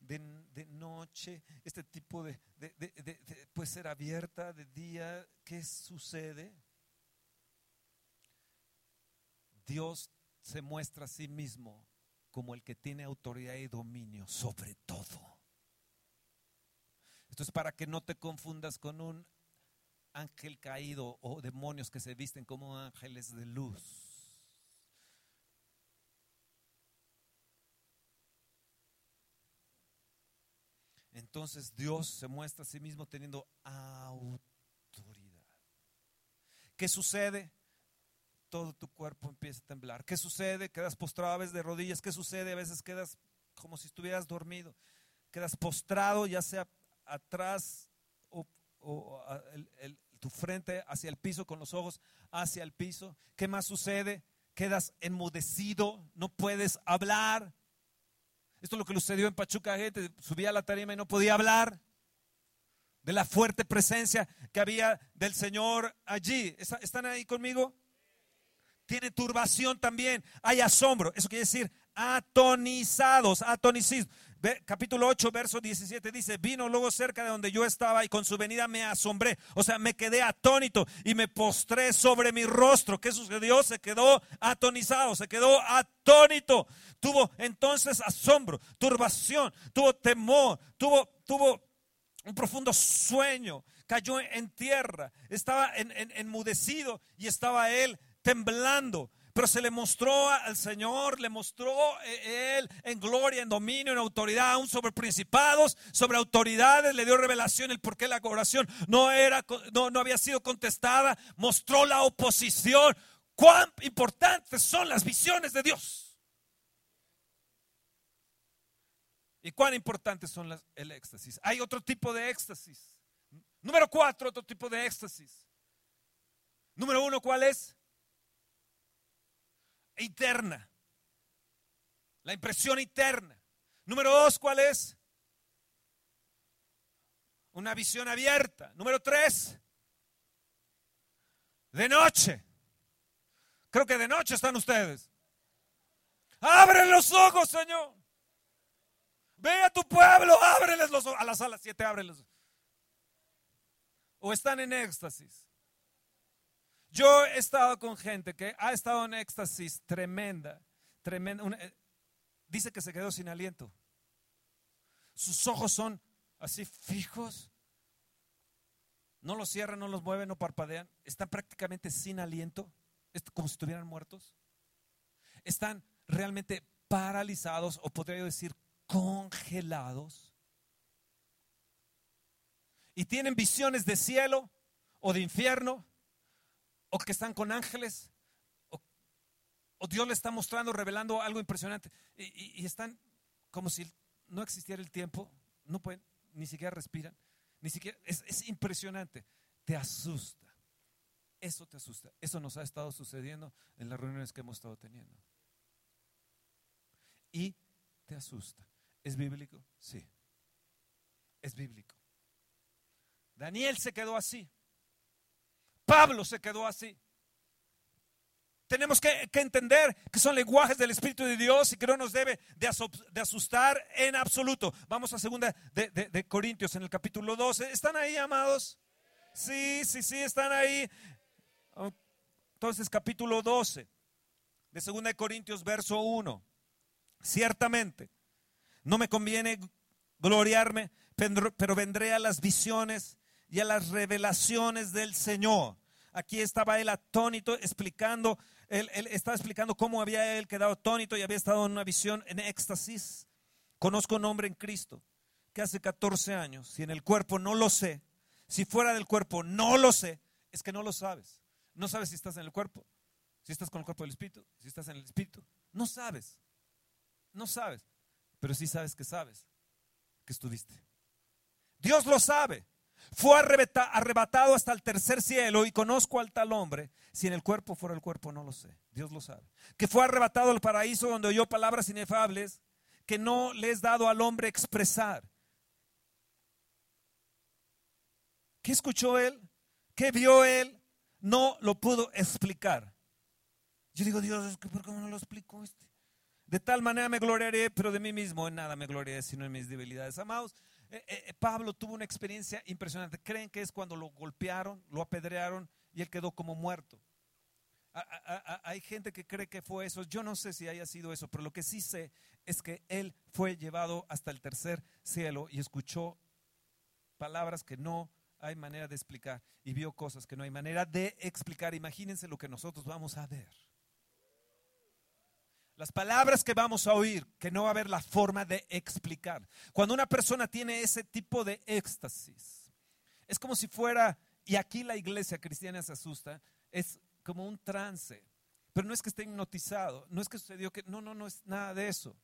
De, noche, este tipo de, de, puede ser abierta de día, ¿qué sucede? Dios se muestra a sí mismo como el que tiene autoridad y dominio sobre todo. Esto es para que no te confundas con un ángel caído o demonios que se visten como ángeles de luz. Entonces Dios se muestra a sí mismo teniendo autoridad. ¿Qué sucede? Todo tu cuerpo empieza a temblar. ¿Qué sucede? Quedas postrado a veces de rodillas. ¿Qué sucede? A veces quedas como si estuvieras dormido. Quedas postrado, ya sea atrás o, tu frente hacia el piso, con los ojos hacia el piso. ¿Qué más sucede? Quedas enmudecido, no puedes hablar. Esto es lo que sucedió en Pachuca, gente subía a la tarima y no podía hablar de la fuerte presencia que había del Señor allí. ¿Están ahí conmigo? Tiene turbación también, hay asombro. Eso quiere decir atonizados, atonicidos. Capítulo 8, verso 17 dice, vino luego cerca de donde yo estaba y con su venida me asombré. O sea, me quedé atónito y me postré sobre mi rostro. ¿Qué sucedió? Se quedó atonizado, se quedó atónito. Tuvo entonces asombro, turbación, tuvo temor, tuvo, tuvo un profundo sueño, cayó en tierra, estaba enmudecido y estaba él temblando. Pero se le mostró al Señor, le mostró eh, Él en gloria, en dominio, en autoridad, aún sobre principados, sobre autoridades, le dio revelación el por qué la oración no, era, no, no había sido contestada, mostró la oposición. Cuán importantes son las visiones de Dios. ¿Y cuán importantes son las, el éxtasis? Hay otro tipo de éxtasis. Número cuatro, otro tipo de éxtasis. Número uno, ¿cuál es? Interna. La impresión interna. Número dos, ¿cuál es? Una visión abierta. Número tres, de noche. Creo que de noche están ustedes. Abre los ojos, Señor. Ve a tu pueblo, ábreles los ojos. A las salas siete, ábreles. O están en éxtasis. Yo he estado con gente que ha estado en éxtasis tremenda, tremenda. Eh, dice que se quedó sin aliento. Sus ojos son así fijos. No los cierran, no los mueven, no parpadean. Están prácticamente sin aliento, como si estuvieran muertos. Están realmente paralizados o podría decir congelados. Y tienen visiones de cielo o de infierno o que están con ángeles, o, Dios le está mostrando, revelando algo impresionante, y, están como si no existiera el tiempo, no pueden, ni siquiera respiran, ni siquiera, es, es impresionante, te asusta, eso te asusta, eso nos ha estado sucediendo en las reuniones que hemos estado teniendo. Y te asusta. ¿Es bíblico? Sí. Es bíblico. Daniel se quedó así. Pablo se quedó así. Tenemos que, entender que son lenguajes del Espíritu de Dios y que no nos debe de, asustar en absoluto. Vamos a segunda de, Corintios en el capítulo 12. ¿Están ahí, amados? Sí, sí, sí, están ahí. Entonces, capítulo 12 de segunda de Corintios, verso 1. Ciertamente, no me conviene gloriarme, pero vendré a las visiones y a las revelaciones del Señor. Aquí estaba él atónito explicando, él, estaba explicando cómo había él quedado atónito y había estado en una visión en éxtasis. Conozco un hombre en Cristo que hace 14 años, si en el cuerpo no lo sé, si fuera del cuerpo no lo sé, es que no lo sabes. No sabes si estás en el cuerpo, si estás con el cuerpo del Espíritu, si estás en el Espíritu. No sabes, no sabes, pero sí sabes que sabes que estuviste. Dios lo sabe. Fue arrebatado hasta el tercer cielo y conozco al tal hombre. Si en el cuerpo fuera el cuerpo, no lo sé. Dios lo sabe. Que fue arrebatado al paraíso donde oyó palabras inefables que no le es dado al hombre expresar. ¿Qué escuchó él? ¿Qué vio él? No lo pudo explicar. Yo digo, Dios, ¿por qué no lo explicó este? De tal manera me gloriaré, pero de mí mismo en nada me gloriaré, sino en mis debilidades. Amados, eh, eh, eh, Pablo tuvo una experiencia impresionante. Creen que es cuando lo golpearon, lo apedrearon y él quedó como muerto. hay gente que cree que fue eso. Yo no sé si haya sido eso, pero lo que sí sé es que él fue llevado hasta el tercer cielo y escuchó palabras que no hay manera de explicar y vio cosas que no hay manera de explicar. Imagínense lo que nosotros vamos a ver. Las palabras que vamos a oír, que no va a haber la forma de explicar. Cuando una persona tiene ese tipo de éxtasis, es como si fuera, y aquí la iglesia cristiana se asusta, es como un trance. Pero no es que esté hipnotizado, no es que sucedió que, no, no, no es nada de eso.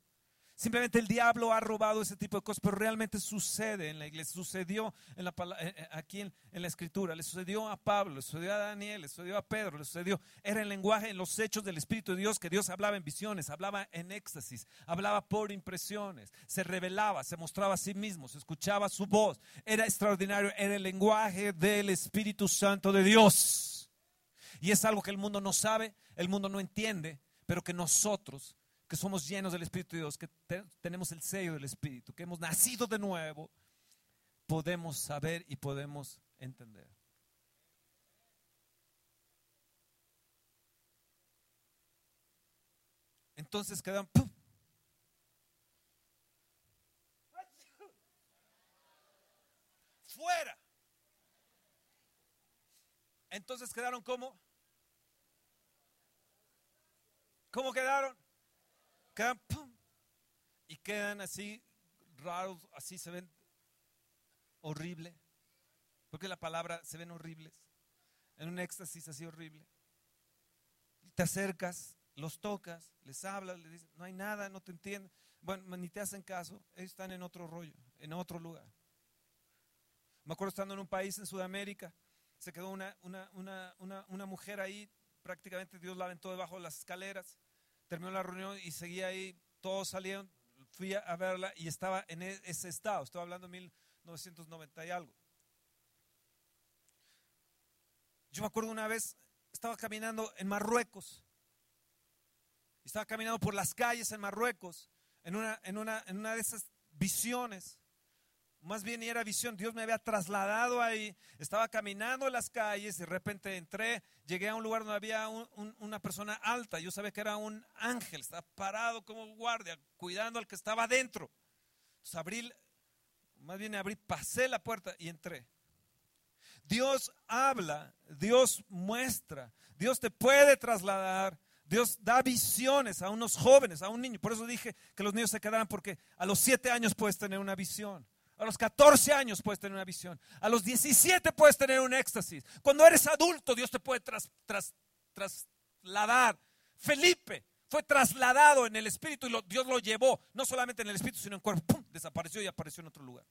Simplemente el diablo ha robado ese tipo de cosas, pero realmente sucede en la iglesia, sucedió en la, eh, eh, aquí en, la escritura, le sucedió a Pablo, le sucedió a Daniel, le sucedió a Pedro, le sucedió, era el lenguaje en los hechos del Espíritu de Dios, que Dios hablaba en visiones, hablaba en éxtasis, hablaba por impresiones, se revelaba, se mostraba a sí mismo, se escuchaba su voz, era extraordinario, era el lenguaje del Espíritu Santo de Dios. Y es algo que el mundo no sabe, el mundo no entiende, pero que nosotros que somos llenos del Espíritu de Dios, que tenemos el sello del Espíritu, que hemos nacido de nuevo, podemos saber y podemos entender. Entonces quedan... Fuera. Entonces quedaron como... ¿Cómo quedaron? Y quedan así raros, así se ven horrible. Porque la palabra se ven horribles. En un éxtasis así horrible. Te acercas, los tocas, les hablas, les dices, no hay nada, no te entienden. Bueno, ni te hacen caso, ellos están en otro rollo, en otro lugar. Me acuerdo estando en un país en Sudamérica, se quedó una, una, una, una mujer ahí, prácticamente Dios la aventó debajo de las escaleras terminó la reunión y seguía ahí, todos salieron, fui a verla y estaba en e-, ese estado, estoy hablando de 1990 y algo. Yo me acuerdo una vez, estaba caminando en Marruecos, estaba caminando por las calles en Marruecos, en una, en una, en una de esas visiones más bien era visión, Dios me había trasladado ahí, estaba caminando en las calles y de repente entré, llegué a un lugar donde había una persona alta, yo sabía que era un ángel, estaba parado como guardia, cuidando al que estaba adentro. Entonces abrí, más bien abrí, pasé la puerta y entré. Dios habla, Dios muestra, Dios te puede trasladar, Dios da visiones a unos jóvenes, a un niño. Por eso dije que los niños se quedaran porque a los siete años puedes tener una visión. A los 14 años puedes tener una visión. A los 17 puedes tener un éxtasis. Cuando eres adulto, Dios te puede trasladar. Felipe fue trasladado en el espíritu y Dios lo llevó, no solamente en el espíritu, sino en cuerpo. Desapareció y apareció en otro lugar.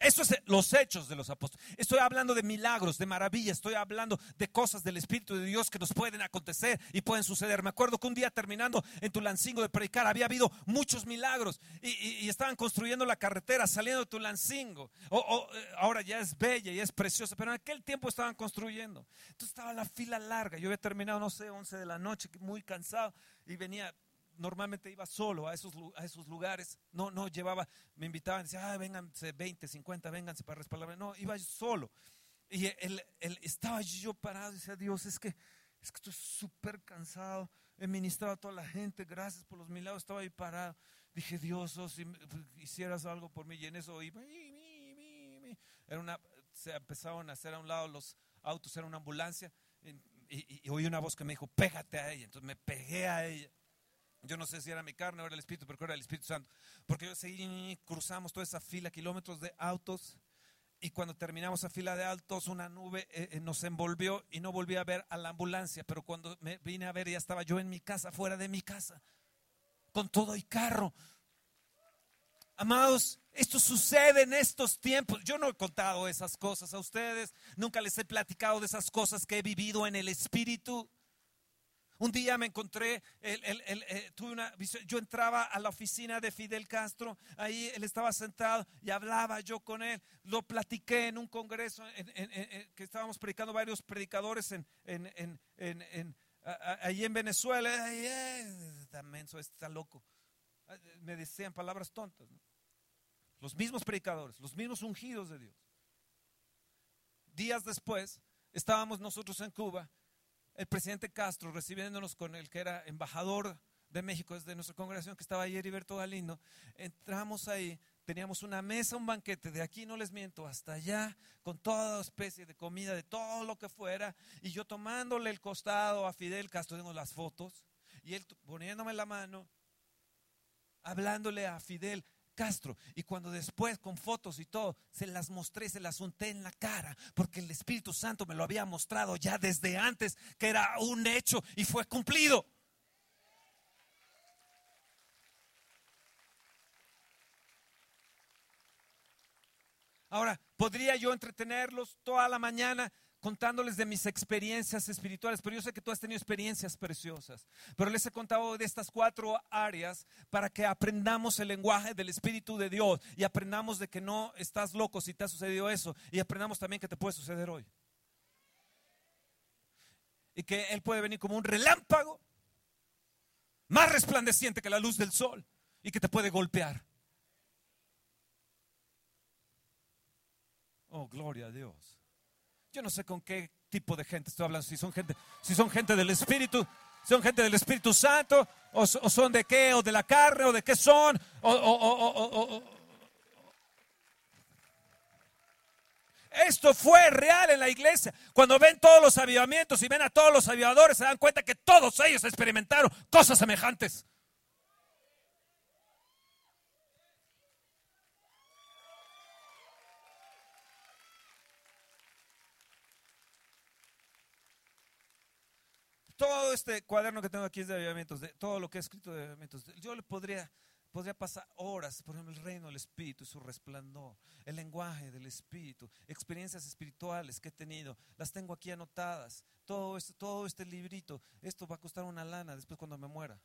Eso es los hechos de los apóstoles. Estoy hablando de milagros, de maravillas, estoy hablando de cosas del Espíritu de Dios que nos pueden acontecer y pueden suceder. Me acuerdo que un día terminando en Tulancingo de predicar había habido muchos milagros y, estaban construyendo la carretera saliendo de Tulancingo. O, eh, ahora ya es bella y es preciosa, pero en aquel tiempo estaban construyendo. Entonces estaba la fila larga. Yo había terminado, no sé, 11 de la noche, muy cansado y venía normalmente iba solo a esos, a esos lugares. No, no llevaba, me invitaban, decía, ah, vénganse 20, 50, vénganse para respaldarme. No, iba solo. Y él, estaba yo parado y decía, Dios, es que, es que estoy súper cansado. He ministrado a toda la gente, gracias por los milagros. Estaba ahí parado. Dije, Dios, oh, si hicieras algo por mí. Y en eso iba, era una, se empezaron a hacer a un lado los autos, era una ambulancia. Y, y oí una voz que me dijo, pégate a ella. Entonces me pegué a ella. Yo no sé si era mi carne o era el Espíritu, pero era el Espíritu Santo. Porque yo seguí, cruzamos toda esa fila, kilómetros de autos. Y cuando terminamos esa fila de autos, una nube eh, eh, nos envolvió y no volví a ver a la ambulancia. Pero cuando me vine a ver, ya estaba yo en mi casa, fuera de mi casa, con todo y carro. Amados, esto sucede en estos tiempos. Yo no he contado esas cosas a ustedes. Nunca les he platicado de esas cosas que he vivido en el Espíritu. Un día me encontré, eh, tuve una yo entraba a la oficina de Fidel Castro, ahí él estaba sentado y hablaba yo con él, lo platiqué en un congreso que estábamos predicando varios predicadores en, ahí en Venezuela, está menso, está loco, me decían palabras tontas, los mismos predicadores, los mismos ungidos de Dios. Días después, estábamos nosotros en Cuba el presidente Castro recibiéndonos con el que era embajador de México desde nuestra congregación que estaba ayer Heriberto Galindo, entramos ahí, teníamos una mesa, un banquete, de aquí no les miento, hasta allá, con toda especie de comida, de todo lo que fuera, y yo tomándole el costado a Fidel Castro, tengo las fotos, y él poniéndome la mano, hablándole a Fidel Castro. Y cuando después con fotos y todo, se las mostré, se las unté en la cara, porque el Espíritu Santo me lo había mostrado ya desde antes, que era un hecho y fue cumplido. Ahora, ¿podría yo entretenerlos toda la mañana contándoles de mis experiencias espirituales? Pero yo sé que tú has tenido experiencias preciosas. Pero les he contado de estas cuatro áreas para que aprendamos el lenguaje del Espíritu de Dios y aprendamos de que no estás loco si te ha sucedido eso y aprendamos también que te puede suceder hoy. Y que Él puede venir como un relámpago más resplandeciente que la luz del sol y que te puede golpear. Oh, gloria a Dios. Yo no sé con qué tipo de gente estoy hablando, si son gente, si son gente del Espíritu, son gente del Espíritu Santo, o, son de qué, o de la carne, o de qué son, Esto fue real en la iglesia. Cuando ven todos los avivamientos y ven a todos los avivadores, se dan cuenta que todos ellos experimentaron cosas semejantes. Todo este cuaderno que tengo aquí es de avivamientos, de todo lo que he escrito de avivamientos. Yo le podría, podría pasar horas, por ejemplo, el reino del Espíritu y su resplandor, el lenguaje del Espíritu, experiencias espirituales que he tenido, las tengo aquí anotadas. Todo este, todo este librito, esto va a costar una lana después cuando me muera.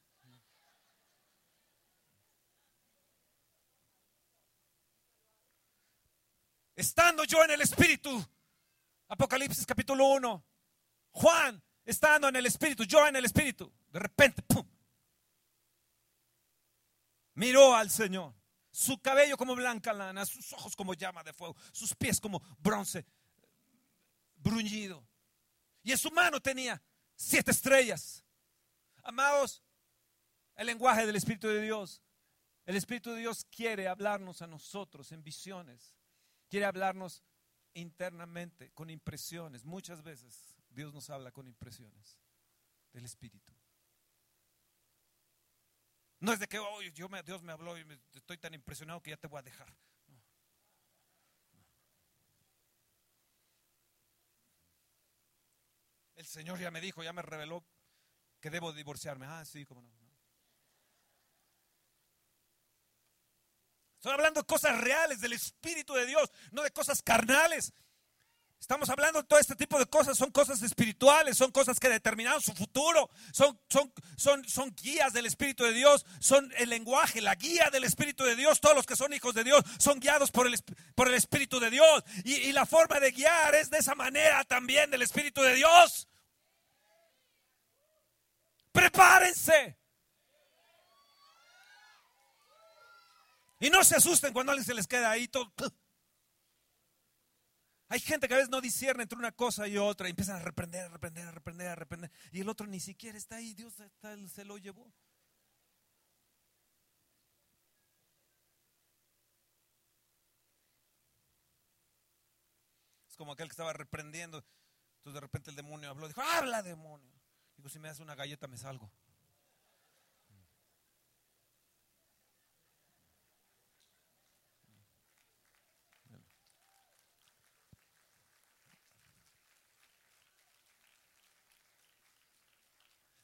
Estando yo en el Espíritu, Apocalipsis capítulo 1, Juan estando en el Espíritu, yo en el Espíritu, de repente, ¡pum! Miró al Señor. Su cabello como blanca lana, sus ojos como llama de fuego, sus pies como bronce bruñido. Y en su mano tenía siete estrellas. Amados, el lenguaje del Espíritu de Dios. El Espíritu de Dios quiere hablarnos a nosotros en visiones. Quiere hablarnos internamente, con impresiones, muchas veces. Dios nos habla con impresiones del Espíritu. No es de que yo me, Dios me habló y estoy tan impresionado que ya te voy a dejar. El Señor ya me dijo, ya me reveló que debo divorciarme. Ah, sí, cómo no. Estoy hablando de cosas reales del Espíritu de Dios, no de cosas carnales. Estamos hablando de todo este tipo de cosas, son cosas espirituales, son cosas que determinan su futuro, son, son, son, son guías del Espíritu de Dios, son el lenguaje, la guía del Espíritu de Dios. Todos los que son hijos de Dios son guiados por el, por el Espíritu de Dios. Y, y la forma de guiar es de esa manera también del Espíritu de Dios. Prepárense. Y no se asusten cuando alguien se les queda ahí todo. Hay gente que a veces no discierne entre una cosa y otra y empiezan a reprender, a reprender, a reprender, a reprender. Y el otro ni siquiera está ahí, Dios se lo llevó. Es como aquel que estaba reprendiendo. Entonces de repente el demonio habló, dijo, habla demonio. Digo, si me das una galleta me salgo.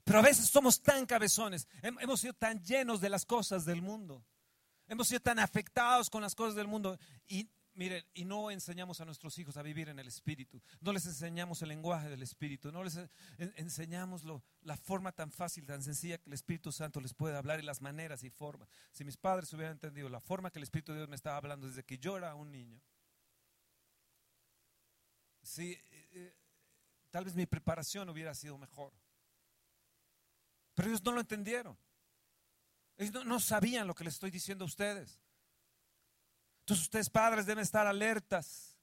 Pero a veces somos tan cabezones, hemos sido tan llenos de las cosas del mundo, hemos sido tan afectados con las cosas del mundo. Y miren, y no enseñamos a nuestros hijos a vivir en el Espíritu, no les enseñamos el lenguaje del Espíritu, no les enseñamos la forma tan fácil, tan sencilla que el Espíritu Santo les puede hablar y las maneras y formas. Si mis padres hubieran entendido la forma que el Espíritu de Dios me estaba hablando desde que yo era un niño, sí, eh, eh, tal vez mi preparación hubiera sido mejor. Pero ellos no lo entendieron. Ellos no, sabían lo que les estoy diciendo a ustedes. Entonces ustedes padres deben estar alertas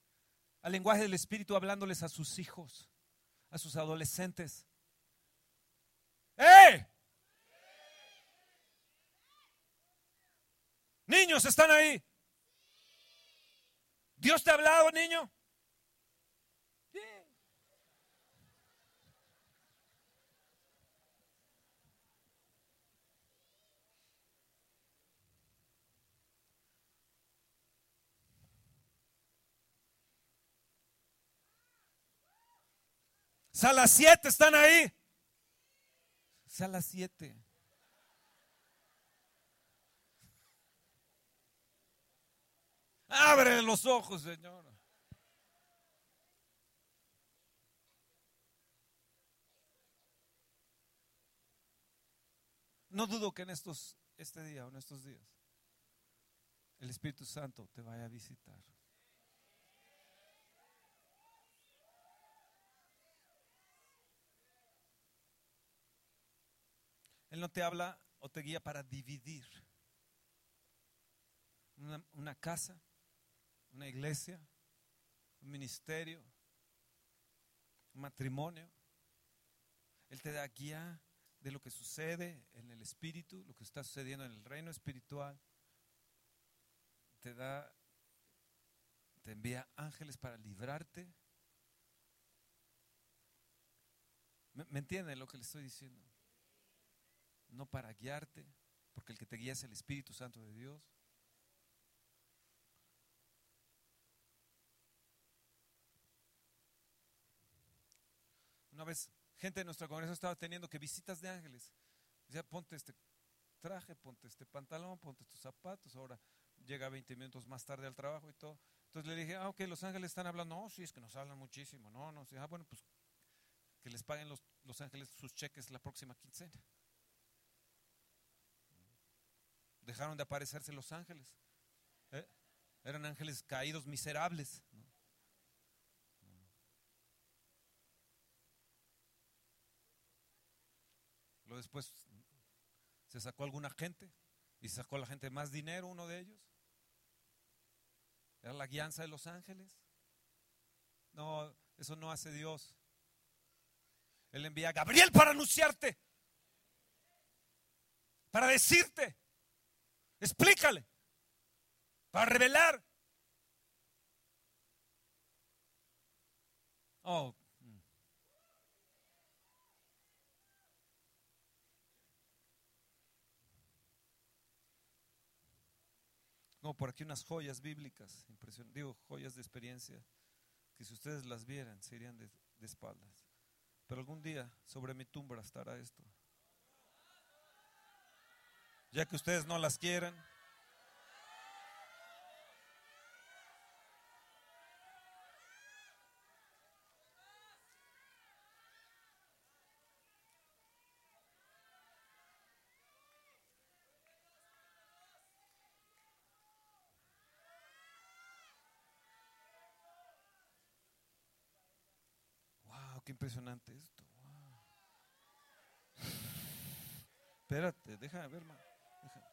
al lenguaje del Espíritu hablándoles a sus hijos, a sus adolescentes. ¡Eh! Niños, ¿están ahí? ¿Dios te ha hablado, niño? Sala 7 están ahí. Sala 7. Abre los ojos, Señor. No dudo que en estos, este día o en estos días, el Espíritu Santo te vaya a visitar. Él no te habla o te guía para dividir una, casa, una iglesia, un ministerio, un matrimonio. Él te da guía de lo que sucede en el espíritu, lo que está sucediendo en el reino espiritual. Te da, te envía ángeles para librarte. ¿Me, me lo que le estoy diciendo? No para guiarte, porque el que te guía es el Espíritu Santo de Dios. Una vez, gente de nuestra congregación estaba teniendo que visitas de ángeles. Decía, ponte este traje, ponte este pantalón, ponte estos zapatos. Ahora llega 20 minutos más tarde al trabajo y todo. Entonces le dije, ah, ok, los ángeles están hablando. No, sí, es que nos hablan muchísimo. No, no, sí. Ah, bueno, pues que les paguen los, los ángeles sus cheques la próxima quincena. Dejaron de aparecerse los ángeles. ¿Eh? Eran ángeles caídos, miserables. después se sacó alguna gente y sacó a la gente más dinero, uno de ellos. Era la guianza de los ángeles. No, eso no hace Dios. Él envía a Gabriel para anunciarte, para decirte, explícale, para revelar. Oh, No, por aquí unas joyas bíblicas, impresión, digo, joyas de experiencia, que si ustedes las vieran, serían de, de espaldas. Pero algún día sobre mi tumba estará esto. Ya que ustedes no las quieren. Wow, qué impresionante esto. Wow. Espérate, déjame ver, man. Déjame.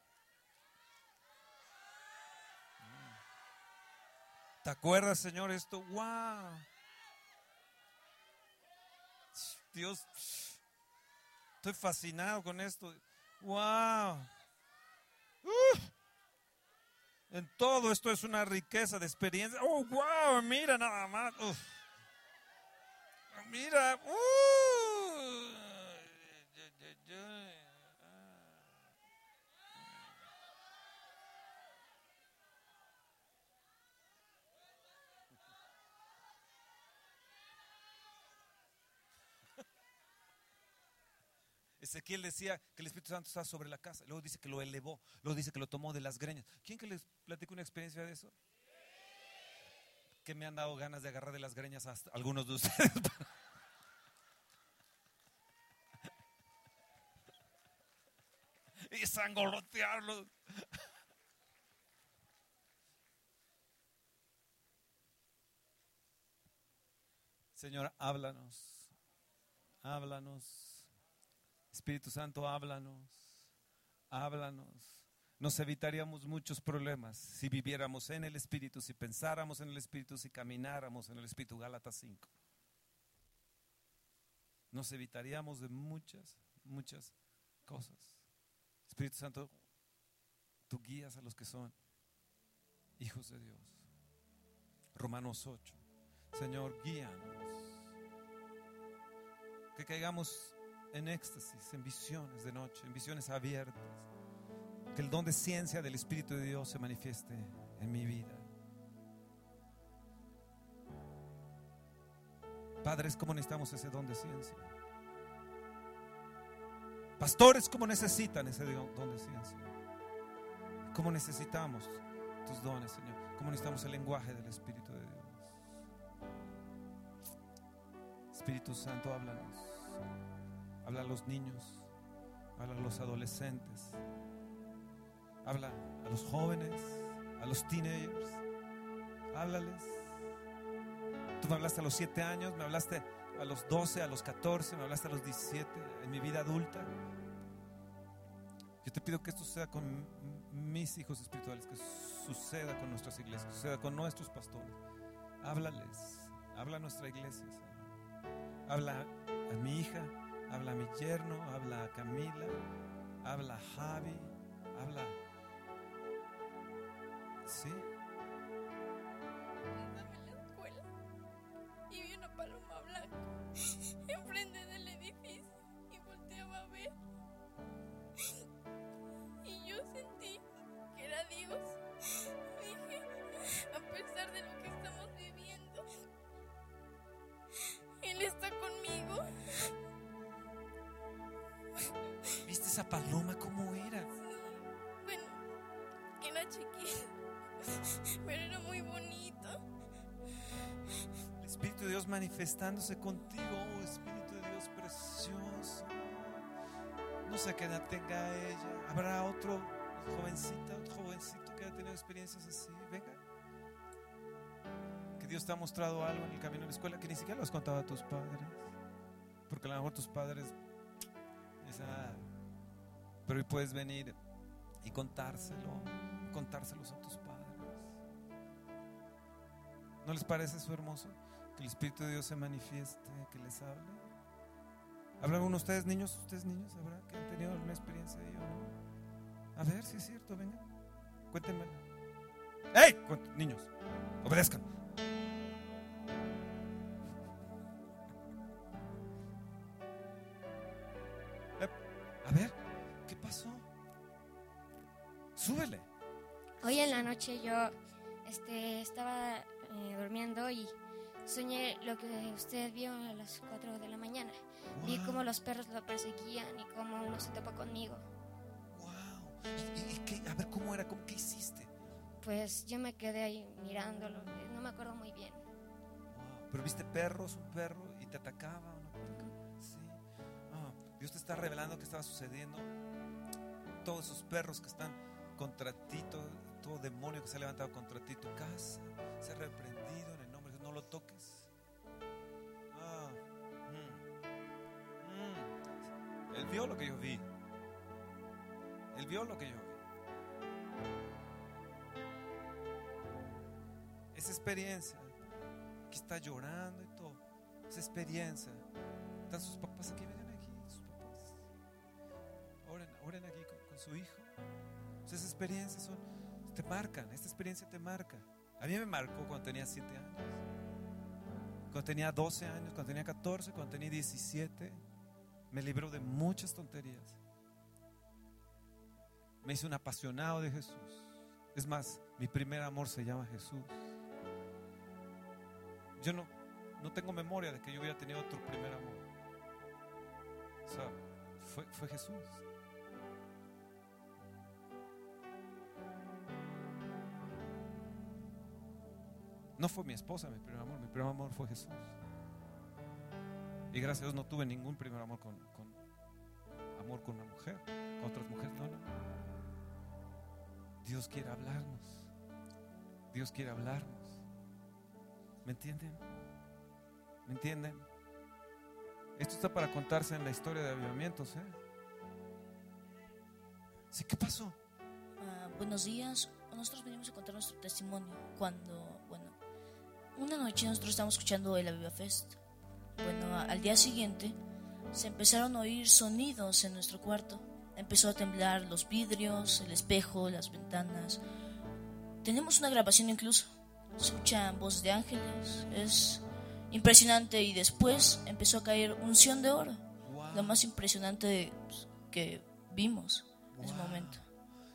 ¿Te acuerdas, Señor, esto? ¡Wow! Dios, estoy fascinado con esto. ¡Wow! En todo esto es una riqueza de experiencia. ¡Oh, wow! Mira nada más. Mira. Uh, ya, ya, ya. Ezequiel decía que el Espíritu Santo estaba sobre la casa, luego dice que lo elevó, luego dice que lo tomó de las greñas. ¿Quién que les platicó una experiencia de eso? Que me han dado ganas de agarrar de las greñas a algunos de ustedes. y sangolotearlos. Señor, háblanos, háblanos. Espíritu Santo, háblanos, háblanos. Nos evitaríamos muchos problemas si viviéramos en el Espíritu, si pensáramos en el Espíritu, si camináramos en el Espíritu. Gálatas 5. Nos evitaríamos de muchas, muchas cosas. Espíritu Santo, tú guías a los que son hijos de Dios. Romanos 8. Señor, guíanos. Que caigamos en éxtasis, en visiones de noche, en visiones abiertas. Que el don de ciencia del Espíritu de Dios se manifieste en mi vida. Padres, ¿cómo necesitamos ese don de ciencia? Pastores, ¿cómo necesitan ese don de ciencia? ¿Cómo necesitamos tus dones, Señor? ¿Cómo necesitamos el lenguaje del Espíritu de Dios? Espíritu Santo, háblanos. Habla a los niños, habla a los adolescentes, habla a los jóvenes, a los teenagers. Háblales. Tú me hablaste a los 7 años, me hablaste a los 12, a los 14, me hablaste a los 17, en mi vida adulta. Yo te pido que esto suceda con mis hijos espirituales, que suceda con nuestras iglesias, que suceda con nuestros pastores. Háblales, habla a nuestra iglesia, Habla a mi hija, habla mi yerno, habla Camila, habla Javi, habla. ¿Sí? Manifestándose contigo, oh Espíritu de Dios precioso. No sé qué edad tenga ella. Habrá otro jovencita, otro jovencito que haya tenido experiencias así. Venga. Que Dios te ha mostrado algo en el camino de la escuela que ni siquiera lo has contado a tus padres. Porque a lo mejor tus padres esa pero hoy puedes venir y contárselo, contárselos a tus padres. ¿No les parece eso hermoso? Que el Espíritu de Dios se manifieste, que les hable. ¿Hablan ustedes niños? ¿Ustedes niños? ¿Habrá que han tenido alguna experiencia ahí o no? A ver si es cierto, vengan. Cuéntenme. ¡Ey! Niños, obedezcan. A ver. Súbele. Hoy en la noche yo este, estaba eh, durmiendo y soñé lo que usted vio a las 4 de la mañana. Vi cómo los perros lo perseguían y cómo uno se topa conmigo. ¡Wow! ¿Y, qué? A ver, ¿cómo era? ¿Cómo, ¿Qué hiciste? Pues yo me quedé ahí mirándolo. No me acuerdo muy bien. Wow. ¿Pero viste perros, un perro y te atacaba? ¿no? Sí. Ah, Dios te está revelando qué estaba sucediendo. Todos esos perros que están contra ti, todo, demonio que se ha levantado contra ti, tu casa, se ha reprendido lo toques. Ah, mm, mm. Él vio lo que yo vi. Él vio lo que yo vi. Esa experiencia, que está llorando y todo, esa experiencia. Están sus papás aquí, vengan aquí, sus papás. Oren, oren aquí con su hijo esas experiencias son, te marcan, esta experiencia te marca. A mí me marcó cuando tenía 7 años, cuando tenía 12 años, cuando tenía 14, cuando tenía 17. Me libró de muchas tonterías. Me hice un apasionado de Jesús. Es más, mi primer amor se llama Jesús. Yo no, no tengo memoria de que yo hubiera tenido otro primer amor. O sea, fue, fue Jesús. No fue mi esposa mi primer amor, mi primer amor fue Jesús. Y gracias a Dios no tuve ningún primer amor con, amor con una mujer, con otras mujeres, no, no. Dios quiere hablarnos. Dios quiere hablarnos. ¿Me entienden? ¿Me entienden? Esto está para contarse en la historia de avivamientos, ¿eh? ¿Sí? ¿Qué pasó? Ah, buenos días. Nosotros venimos a contar nuestro testimonio cuando, bueno, una noche nosotros estábamos escuchando el Aviva Fest. Bueno, al día siguiente se empezaron a oír sonidos en nuestro cuarto. Empezó a temblar los vidrios, el espejo, las ventanas. Tenemos una grabación incluso. escuchan voz de ángeles, es impresionante y después empezó a caer unción de oro, lo más impresionante que vimos en ese momento.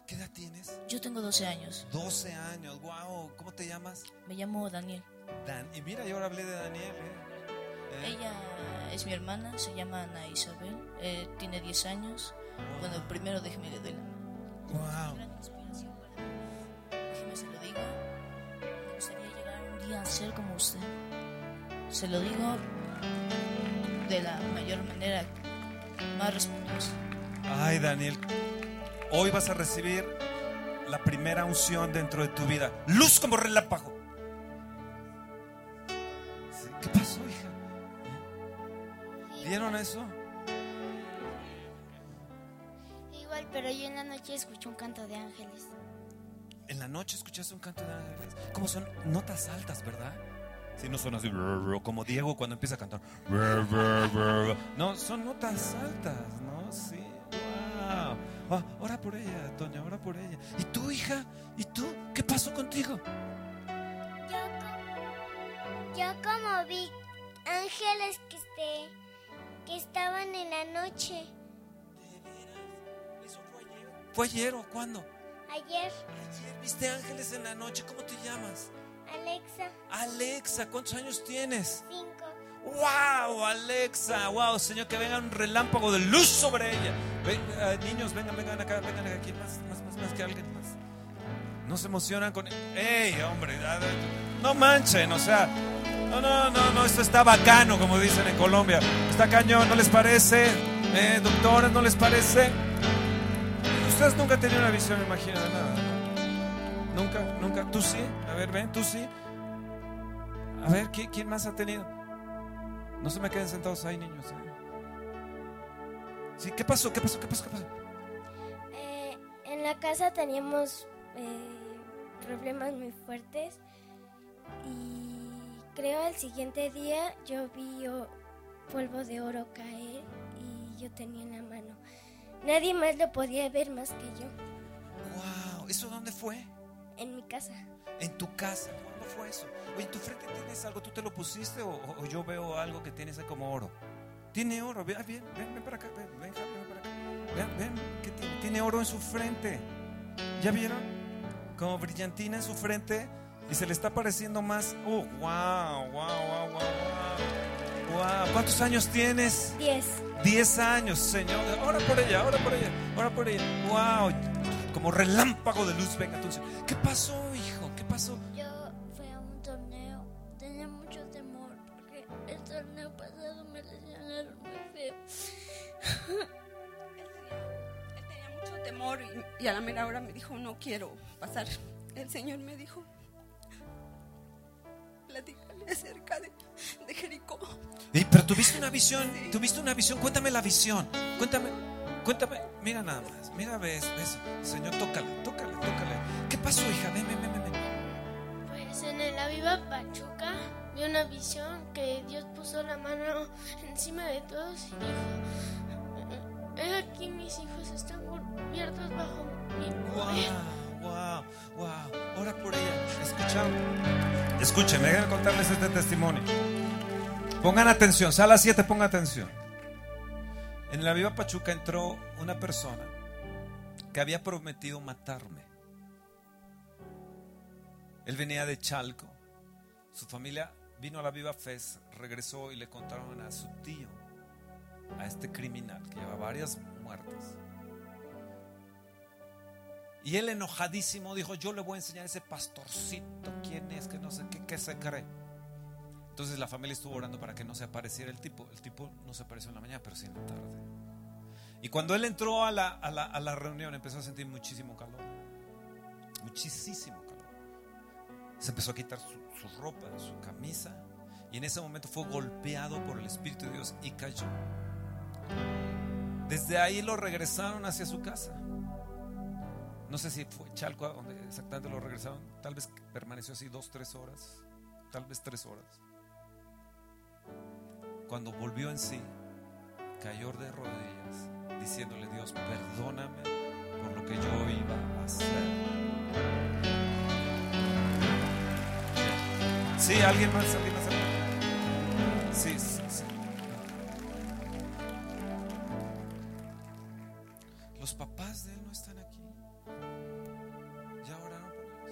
¿Qué edad tienes? Yo tengo 12 años, 12 años. Wow. ¿Cómo te llamas? me llamo Daniel. Dan. Y mira, yo ahora hablé de Daniel. ¿eh? ¿Eh? Ella es mi hermana, se llama Ana Isabel, eh, tiene 10 años. Bueno, primero déjeme le doy la mano. Wow. Gran inspiración para mí. Déjeme se lo digo. Me gustaría llegar un día a ser como usted. Se lo digo de la mayor manera, más respetuosa. Ay, Daniel. Hoy vas a recibir la primera unción dentro de tu vida. Luz como relámpago. ¿Vieron eso? Igual, pero yo en la noche escuché un canto de ángeles. En la noche escuchaste un canto de ángeles. Como son notas altas, ¿verdad? Sí, no son así como Diego cuando empieza a cantar. No, son notas altas, ¿no? Sí. Wow. Ah, ora por ella, Toña, ora por ella. ¿Y tú, hija? ¿Y tú? ¿Qué pasó contigo? Yo, yo como vi ángeles que, este, que estaban en la noche, ¿Fue ayer o cuándo? ayer, Ayer viste ángeles en la noche. ¿Cómo te llamas? Alexa, Alexa, ¿cuántos años tienes? 5. ¡Wow, Alexa! ¡Wow, Señor, que venga un relámpago de luz sobre ella! Ven, eh, niños, vengan, vengan acá, vengan aquí, más, más, más, más que alguien más. No se emocionan con. ¡Ey, hombre! No manchen, o sea. No, no, no, no, esto está bacano, como dicen en Colombia. Está cañón, ¿no les parece? Eh, doctores, ¿no les parece? Ustedes nunca tenido una visión, me imagino, de nada. Nunca, nunca. ¿Tú sí? A ver, ven, tú sí. A ver, ¿quién, quién más ha tenido? No se me queden sentados ahí, niños. ¿eh? Sí, ¿qué pasó? ¿Qué pasó? ¿Qué pasó? ¿Qué pasó? Eh, en la casa teníamos eh, problemas muy fuertes y creo el siguiente día yo vi polvo de oro caer y yo tenía en la mano. Nadie más lo podía ver más que yo Wow, ¿eso dónde fue? en mi casa. En tu casa. ¿Cuándo fue eso? Oye, ¿en tu frente tienes algo? ¿Tú te lo pusiste o, o- yo veo algo que tienes ahí como oro? Tiene oro. Ven, ah, bien, ven, ven para acá. Ven, ven, ven para acá. Ven, ven, ¿qué tiene? Tiene oro en su frente. ¿Ya vieron? Como brillantina en su frente y se le está pareciendo más. Oh, wow, wow, wow, wow, wow. Wow, ¿cuántos años tienes? 10. 10 años, Señor. Ora por ella, ora por ella, ora por ella. Wow, como relámpago de luz, venga entonces. ¿Qué pasó, hijo? ¿Qué pasó? Yo fui a un torneo, tenía mucho temor porque el torneo pasado me lesionaron muy feo. Él tenía mucho temor y, y a la mera hora me dijo, no quiero pasar. El Señor me dijo, platícale acerca de, de Jericó. Ey, pero tuviste una visión, tuviste una visión. Cuéntame la visión. Cuéntame, cuéntame. Mira nada más. Mira, ves, ves. Señor, tócale, tócale, tócale. ¿Qué pasó, hija? Ven, ven, ven, ven. ven. Pues en el Aviva Pachuca vi una visión que Dios puso la mano encima de todos y dijo, he aquí mis hijos están cubiertos bajo mi poder. Wow, wow, wow. Ora por ella. ¿Escucharon? Escuchen, déjenme contarles este testimonio. Pongan atención, sala 7, pongan atención. En la Viva Pachuca entró una persona que había prometido matarme. Él venía de Chalco. Su familia vino a la Viva Fest, regresó y le contaron a su tío, a este criminal que lleva varias muertes. Y él enojadísimo dijo, yo le voy a enseñar a ese pastorcito quién es, que no sé qué, qué se cree. Entonces la familia estuvo orando para que no se apareciera el tipo. El tipo no se apareció en la mañana, pero sí en la tarde. Y cuando él entró a la, a la, a la reunión empezó a sentir muchísimo calor. Muchísimo calor. Se empezó a quitar su, su ropa, su camisa. Y en ese momento fue golpeado por el Espíritu de Dios y cayó. Desde ahí lo regresaron hacia su casa. No sé si fue Chalco donde exactamente lo regresaron. Tal vez permaneció así dos, tres horas. Tal vez tres horas. Cuando volvió en sí, cayó de rodillas, diciéndole Dios, perdóname por lo que yo iba a hacer. Sí, alguien más. alguien más. Sí, sí, sí. Los papás de él no están aquí. Ya oraron por.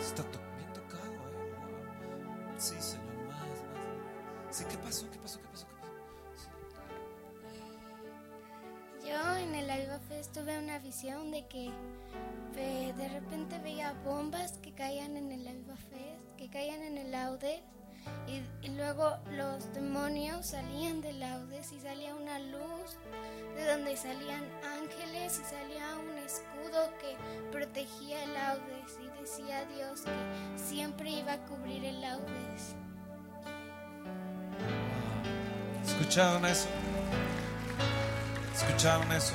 Está to- bien tocado, eh. Sí, Señor, más, más. Sí, ¿qué pasó? ¿Qué pasó? ¿Qué pasó? ¿Qué pasó? Yo en el Alba Fest tuve una visión de que de repente veía bombas que caían en el Alba Fest, que caían en el Audes, y, luego los demonios salían del Audes y salía una luz de donde salían ángeles y salía un escudo que protegía el Audes y decía Dios que siempre iba a cubrir el Audes. ¿Escucharon eso? ¿Escucharon eso?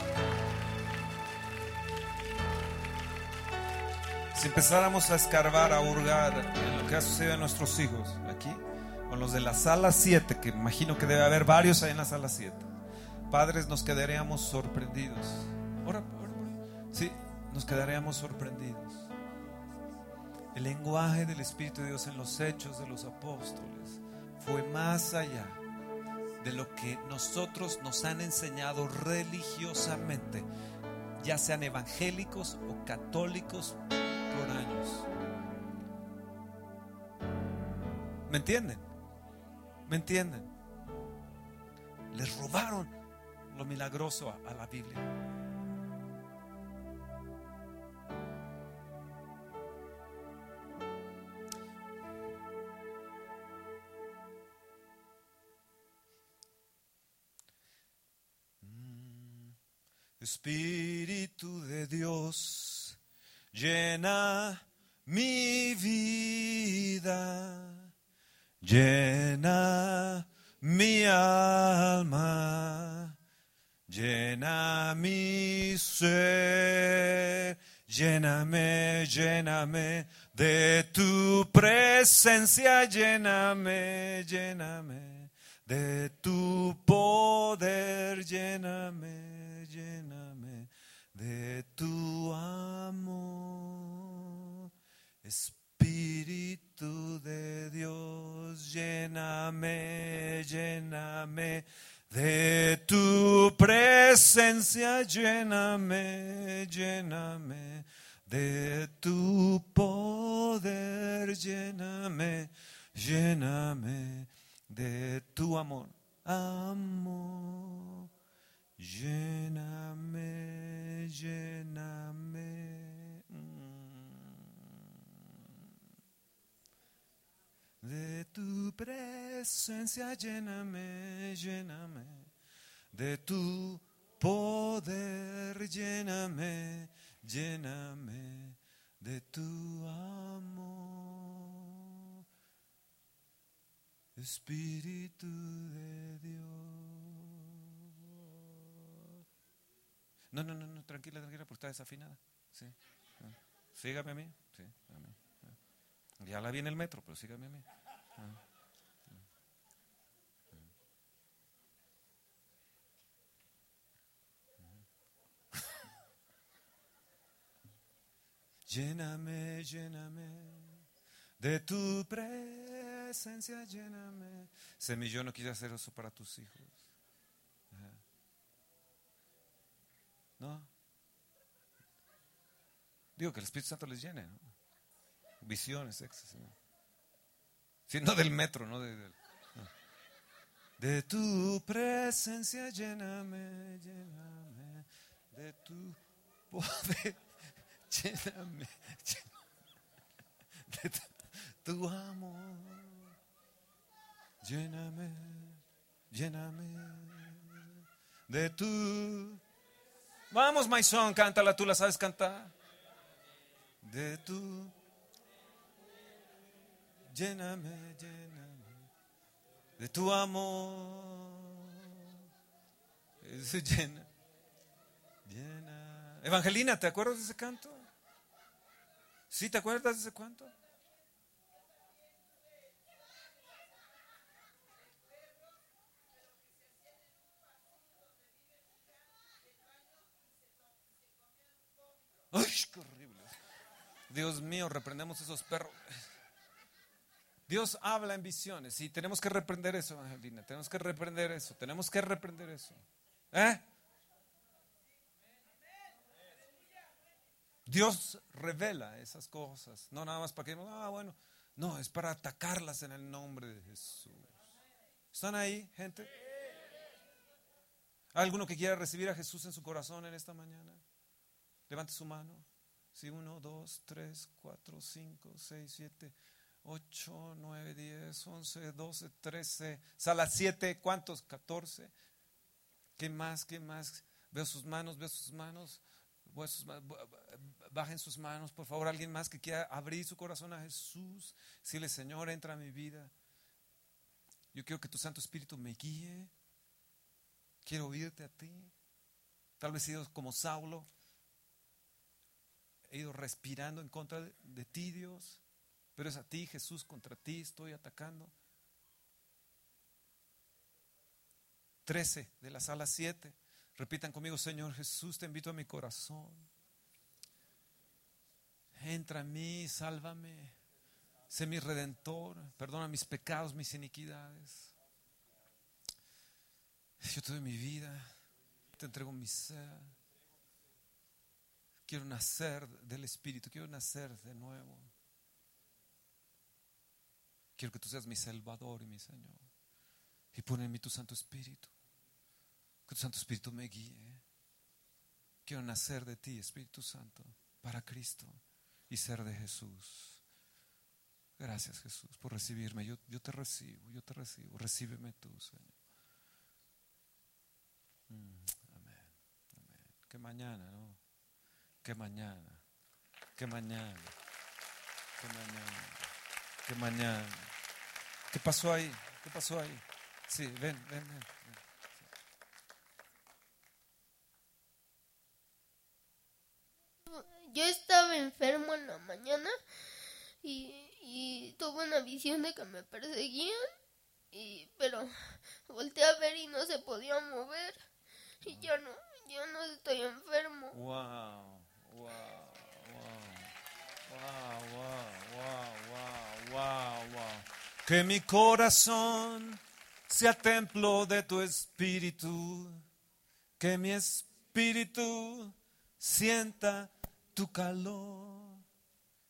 Si empezáramos a escarbar, a hurgar en lo que ha sucedido a nuestros hijos aquí, con los de la sala 7, que imagino que debe haber varios ahí en la sala 7, padres, nos quedaríamos sorprendidos. Ora. Sí, nos quedaríamos sorprendidos. El lenguaje del Espíritu de Dios en los hechos de los apóstoles fue más allá de lo que nosotros nos han enseñado religiosamente, ya sean evangélicos o católicos por años. ¿Me entienden? ¿Me entienden? Les robaron lo milagroso a, a la Biblia. Espíritu de Dios, llena mi vida, llena mi alma, llena mi ser, lléname, lléname de tu presencia, lléname, lléname de tu poder, lléname, lléname de tu amor. Espíritu de Dios, lléname, lléname de tu presencia, lléname, lléname de tu poder, lléname, lléname de tu amor, amor, lléname, lléname. De tu presencia, lléname, lléname. De tu poder, lléname, lléname. De tu amor. Espíritu de Dios. No, no, no, no, tranquila, tranquila, porque está desafinada. Sí. Ah. Sígame a mí. Sí, a mí. Ya la vi en el metro, pero sígame a mí. Lléname, lléname de tu presencia, lléname. Semillón, no quiere hacer eso para tus hijos. No. Digo que el Espíritu Santo les llene. ¿no? Visiones, éxtasis. ¿no? Sí, no del metro, no de, no. De tu presencia, lléname, lléname. De tu poder, lléname. lléname. De tu, tu amor, lléname, lléname. De tu. Vamos, Maizón, cántala, tú la sabes cantar. De tu. Lléname, lléname. De tu amor. Llena. Llena. Evangelina, ¿te acuerdas de ese canto? ¿Sí te acuerdas de ese canto? ¡Ay, qué horrible! Dios mío, reprendemos esos perros. Dios habla en visiones y tenemos que reprender eso, Angelina. Tenemos que reprender eso. Tenemos que reprender eso. ¿Eh? Dios revela esas cosas. No nada más para que, ah, bueno. No, es para atacarlas en el nombre de Jesús. ¿Están ahí, gente? ¿Alguno que quiera recibir a Jesús en su corazón en esta mañana? Levante su mano. Sí, uno, dos, tres, cuatro, cinco, seis, siete, ocho, nueve, diez, once, doce, trece. Sala siete, ¿cuántos? Catorce. ¿Qué más? ¿Qué más? Veo sus manos, veo sus manos. Bajen sus manos, por favor. Alguien más que quiera abrir su corazón a Jesús. Dile, Señor, entra a mi vida. Yo quiero que tu Santo Espíritu me guíe. Quiero oírte a ti. Tal vez he ido como Saulo. He ido respirando en contra de, ti, Dios. Pero es a ti, Jesús, contra ti estoy atacando. 13 de la sala 7. Repitan conmigo, Señor Jesús, te invito a mi corazón. Entra en mí, sálvame. Sé mi redentor. Perdona mis pecados, mis iniquidades. Yo te doy mi vida, te entrego mi ser. Quiero nacer del Espíritu, quiero nacer de nuevo. Quiero que tú seas mi Salvador y mi Señor. Y pon en mí tu Santo Espíritu. Que tu Santo Espíritu me guíe. Quiero nacer de ti, Espíritu Santo, para Cristo y ser de Jesús. Gracias Jesús por recibirme. Yo, yo te recibo, yo te recibo. Recíbeme tú, Señor. Mm, amén. Que mañana, ¿no? Que mañana, que mañana, que mañana, que mañana. ¿Qué pasó ahí? ¿Qué pasó ahí? Sí, ven, ven, ven. Yo estaba enfermo en la mañana y, y tuve una visión de que me perseguían, y, pero volteé a ver y no se podía mover. Y yo no, yo no estoy enfermo. Wow, wow, wow, wow, wow, wow, wow, Que mi corazón sea templo de tu espíritu, que mi espíritu sienta tu calor.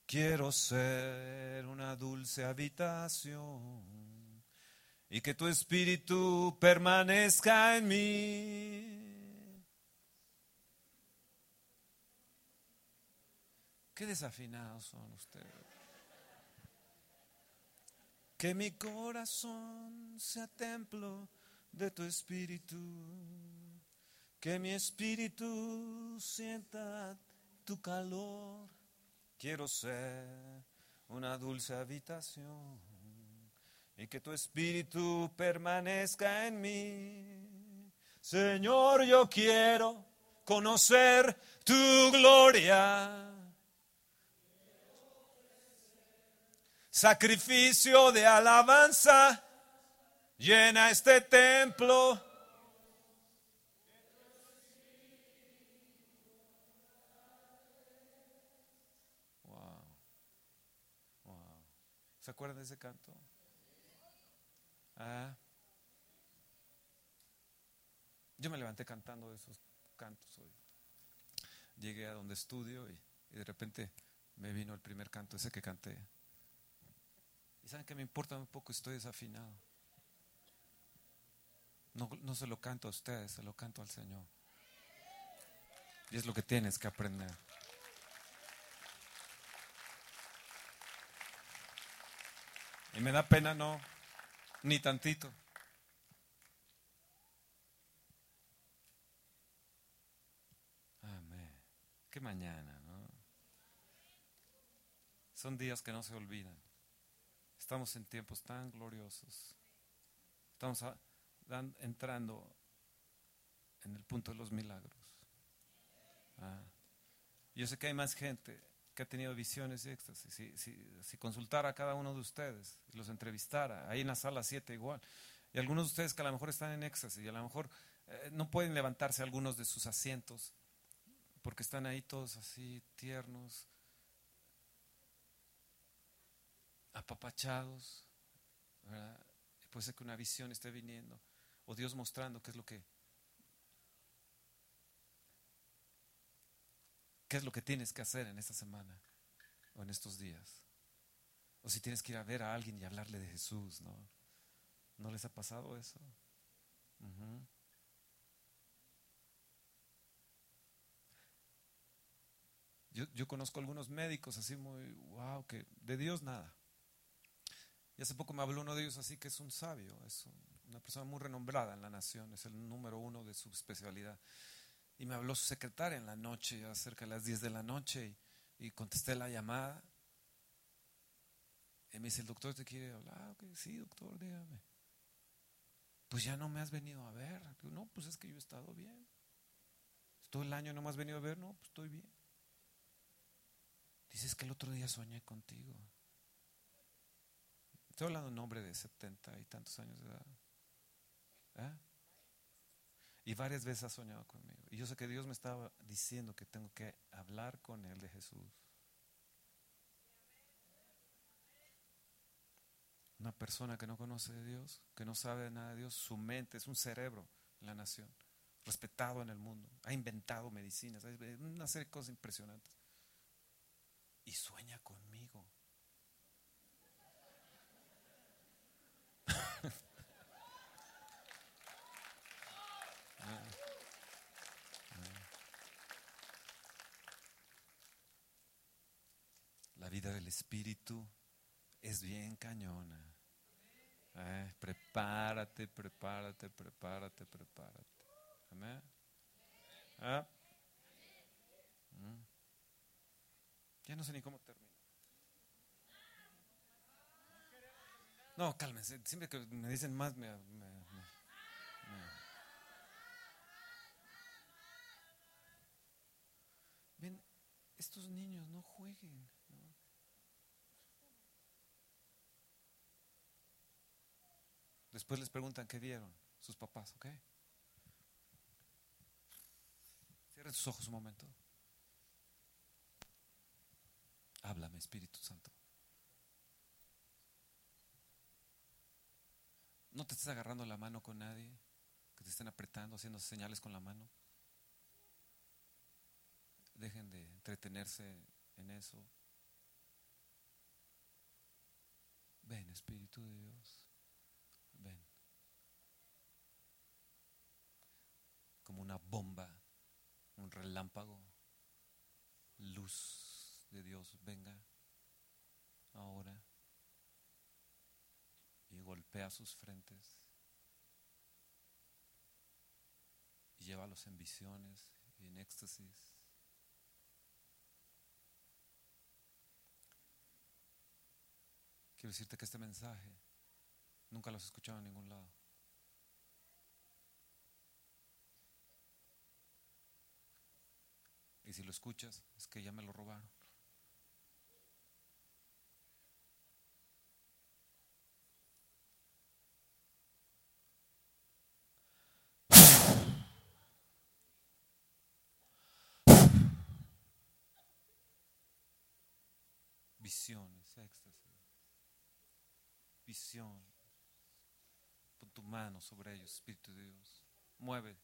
Quiero ser una dulce habitación y que tu espíritu permanezca en mí. Qué desafinados son ustedes. Que mi corazón sea templo de tu espíritu. Que mi espíritu sienta tu calor. Quiero ser una dulce habitación y que tu espíritu permanezca en mí. Señor, yo quiero conocer tu gloria sacrificio de alabanza, llena este templo. Wow. Wow. ¿Se acuerdan de ese canto? Ah. Yo me levanté cantando esos cantos hoy. Llegué a donde estudio y, y de repente me vino el primer canto, ese que canté. Y saben que me importa un poco, estoy desafinado. No, no se lo canto a ustedes, se lo canto al Señor. Y es lo que tienes que aprender. Y me da pena, no, ni tantito. Amén. Qué mañana, ¿no? Son días que no se olvidan. Estamos en tiempos tan gloriosos. Estamos entrando en el punto de los milagros. Ah. Yo sé que hay más gente que ha tenido visiones y éxtasis. Si, si, consultara a cada uno de ustedes y los entrevistara, ahí en la sala 7 igual, y algunos de ustedes que a lo mejor están en éxtasis y a lo mejor eh, no pueden levantarse algunos de sus asientos porque están ahí todos así tiernos, apapachados. Puede ser que una visión esté viniendo, o Dios mostrando qué es lo que qué es lo que tienes que hacer en esta semana o en estos días. O si tienes que ir a ver a alguien y hablarle de Jesús, ¿no? ¿No les ha pasado eso? Yo, yo conozco algunos médicos así muy, wow, que de Dios nada. Y hace poco me habló uno de ellos así que es un sabio, es un- una persona muy renombrada en la nación, es el número uno de su especialidad. Y me habló su secretaria en la noche, ya cerca de las 10 de la noche, y, contesté la llamada. Y me dice, el doctor te quiere hablar. Ah, ok, sí, doctor, dígame. Pues ya no me has venido a ver. No, pues es que yo he estado bien. Todo el año no me has venido a ver, no, pues estoy bien. Dices que el otro día soñé contigo. Estoy hablando de un hombre de setenta y tantos años de edad. ¿Eh? Y varias veces ha soñado conmigo. Y yo sé que Dios me estaba diciendo que tengo que hablar con Él de Jesús. Una persona que no conoce de Dios, que no sabe nada de Dios, su mente es un cerebro en la nación, respetado en el mundo, ha inventado medicinas, una serie de cosas impresionantes. Y sueña conmigo. La vida del espíritu es bien cañona. Eh, prepárate, prepárate, prepárate, prepárate. Amén. Ah. Mm. Ya no sé ni cómo termino. No, cálmense. Siempre que me dicen más, me, Ven, estos niños no jueguen. ¿no? Después les preguntan qué vieron sus papás, ¿ok? Cierren sus ojos un momento. Háblame, Espíritu Santo. No te estés agarrando la mano con nadie, que te estén apretando, haciendo señales con la mano. Dejen de entretenerse en eso. Ven, Espíritu de Dios. Ven. Como una bomba, un relámpago, luz de Dios, venga ahora golpea sus frentes y llévalos en visiones y en éxtasis. Quiero decirte que este mensaje nunca lo has escuchado en ningún lado. Y si lo escuchas, es que ya me lo robaron. Visiones, éxtasis. Visión. Pon tu mano sobre ellos, Espíritu de Dios. Mueve,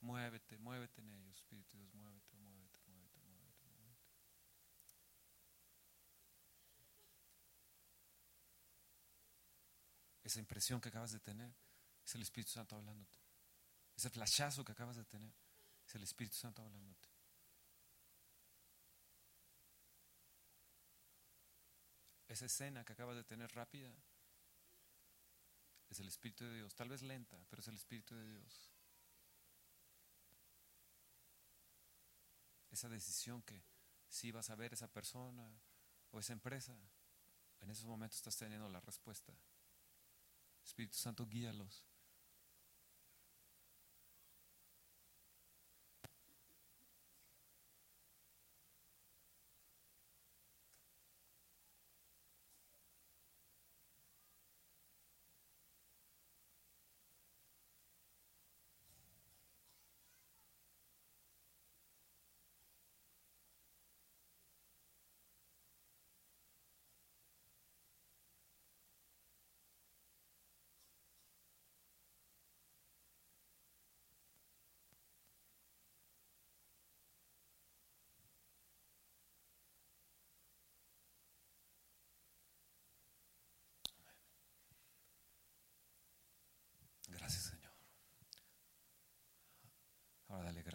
muévete, muévete en ellos, Espíritu de Dios. Muévete, muévete, muévete, muévete, muévete. Esa impresión que acabas de tener es el Espíritu Santo hablándote. Ese flashazo que acabas de tener es el Espíritu Santo hablándote. Esa escena que acabas de tener rápida es el Espíritu de Dios. Tal vez lenta, pero es el Espíritu de Dios. Esa decisión que si vas a ver esa persona o esa empresa, en esos momentos estás teniendo la respuesta. Espíritu Santo, guíalos.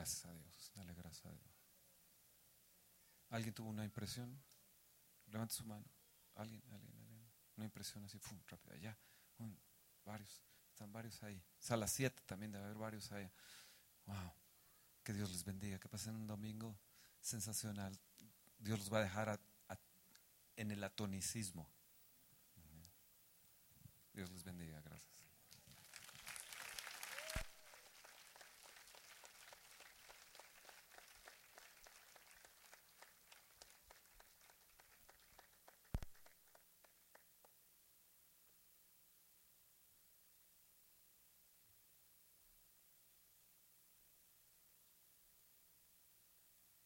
Gracias a Dios, dale gracias a Dios. ¿Alguien tuvo una impresión? Levante su mano. ¿Alguien? ¿Alguien? alguien? Una impresión así, ¡fum! rápida. Ya, varios, están varios ahí. Sala 7 también debe haber varios ahí. Wow. Que Dios les bendiga, que pasen un domingo sensacional. Dios los va a dejar en el atonicismo. Dios les bendiga, gracias.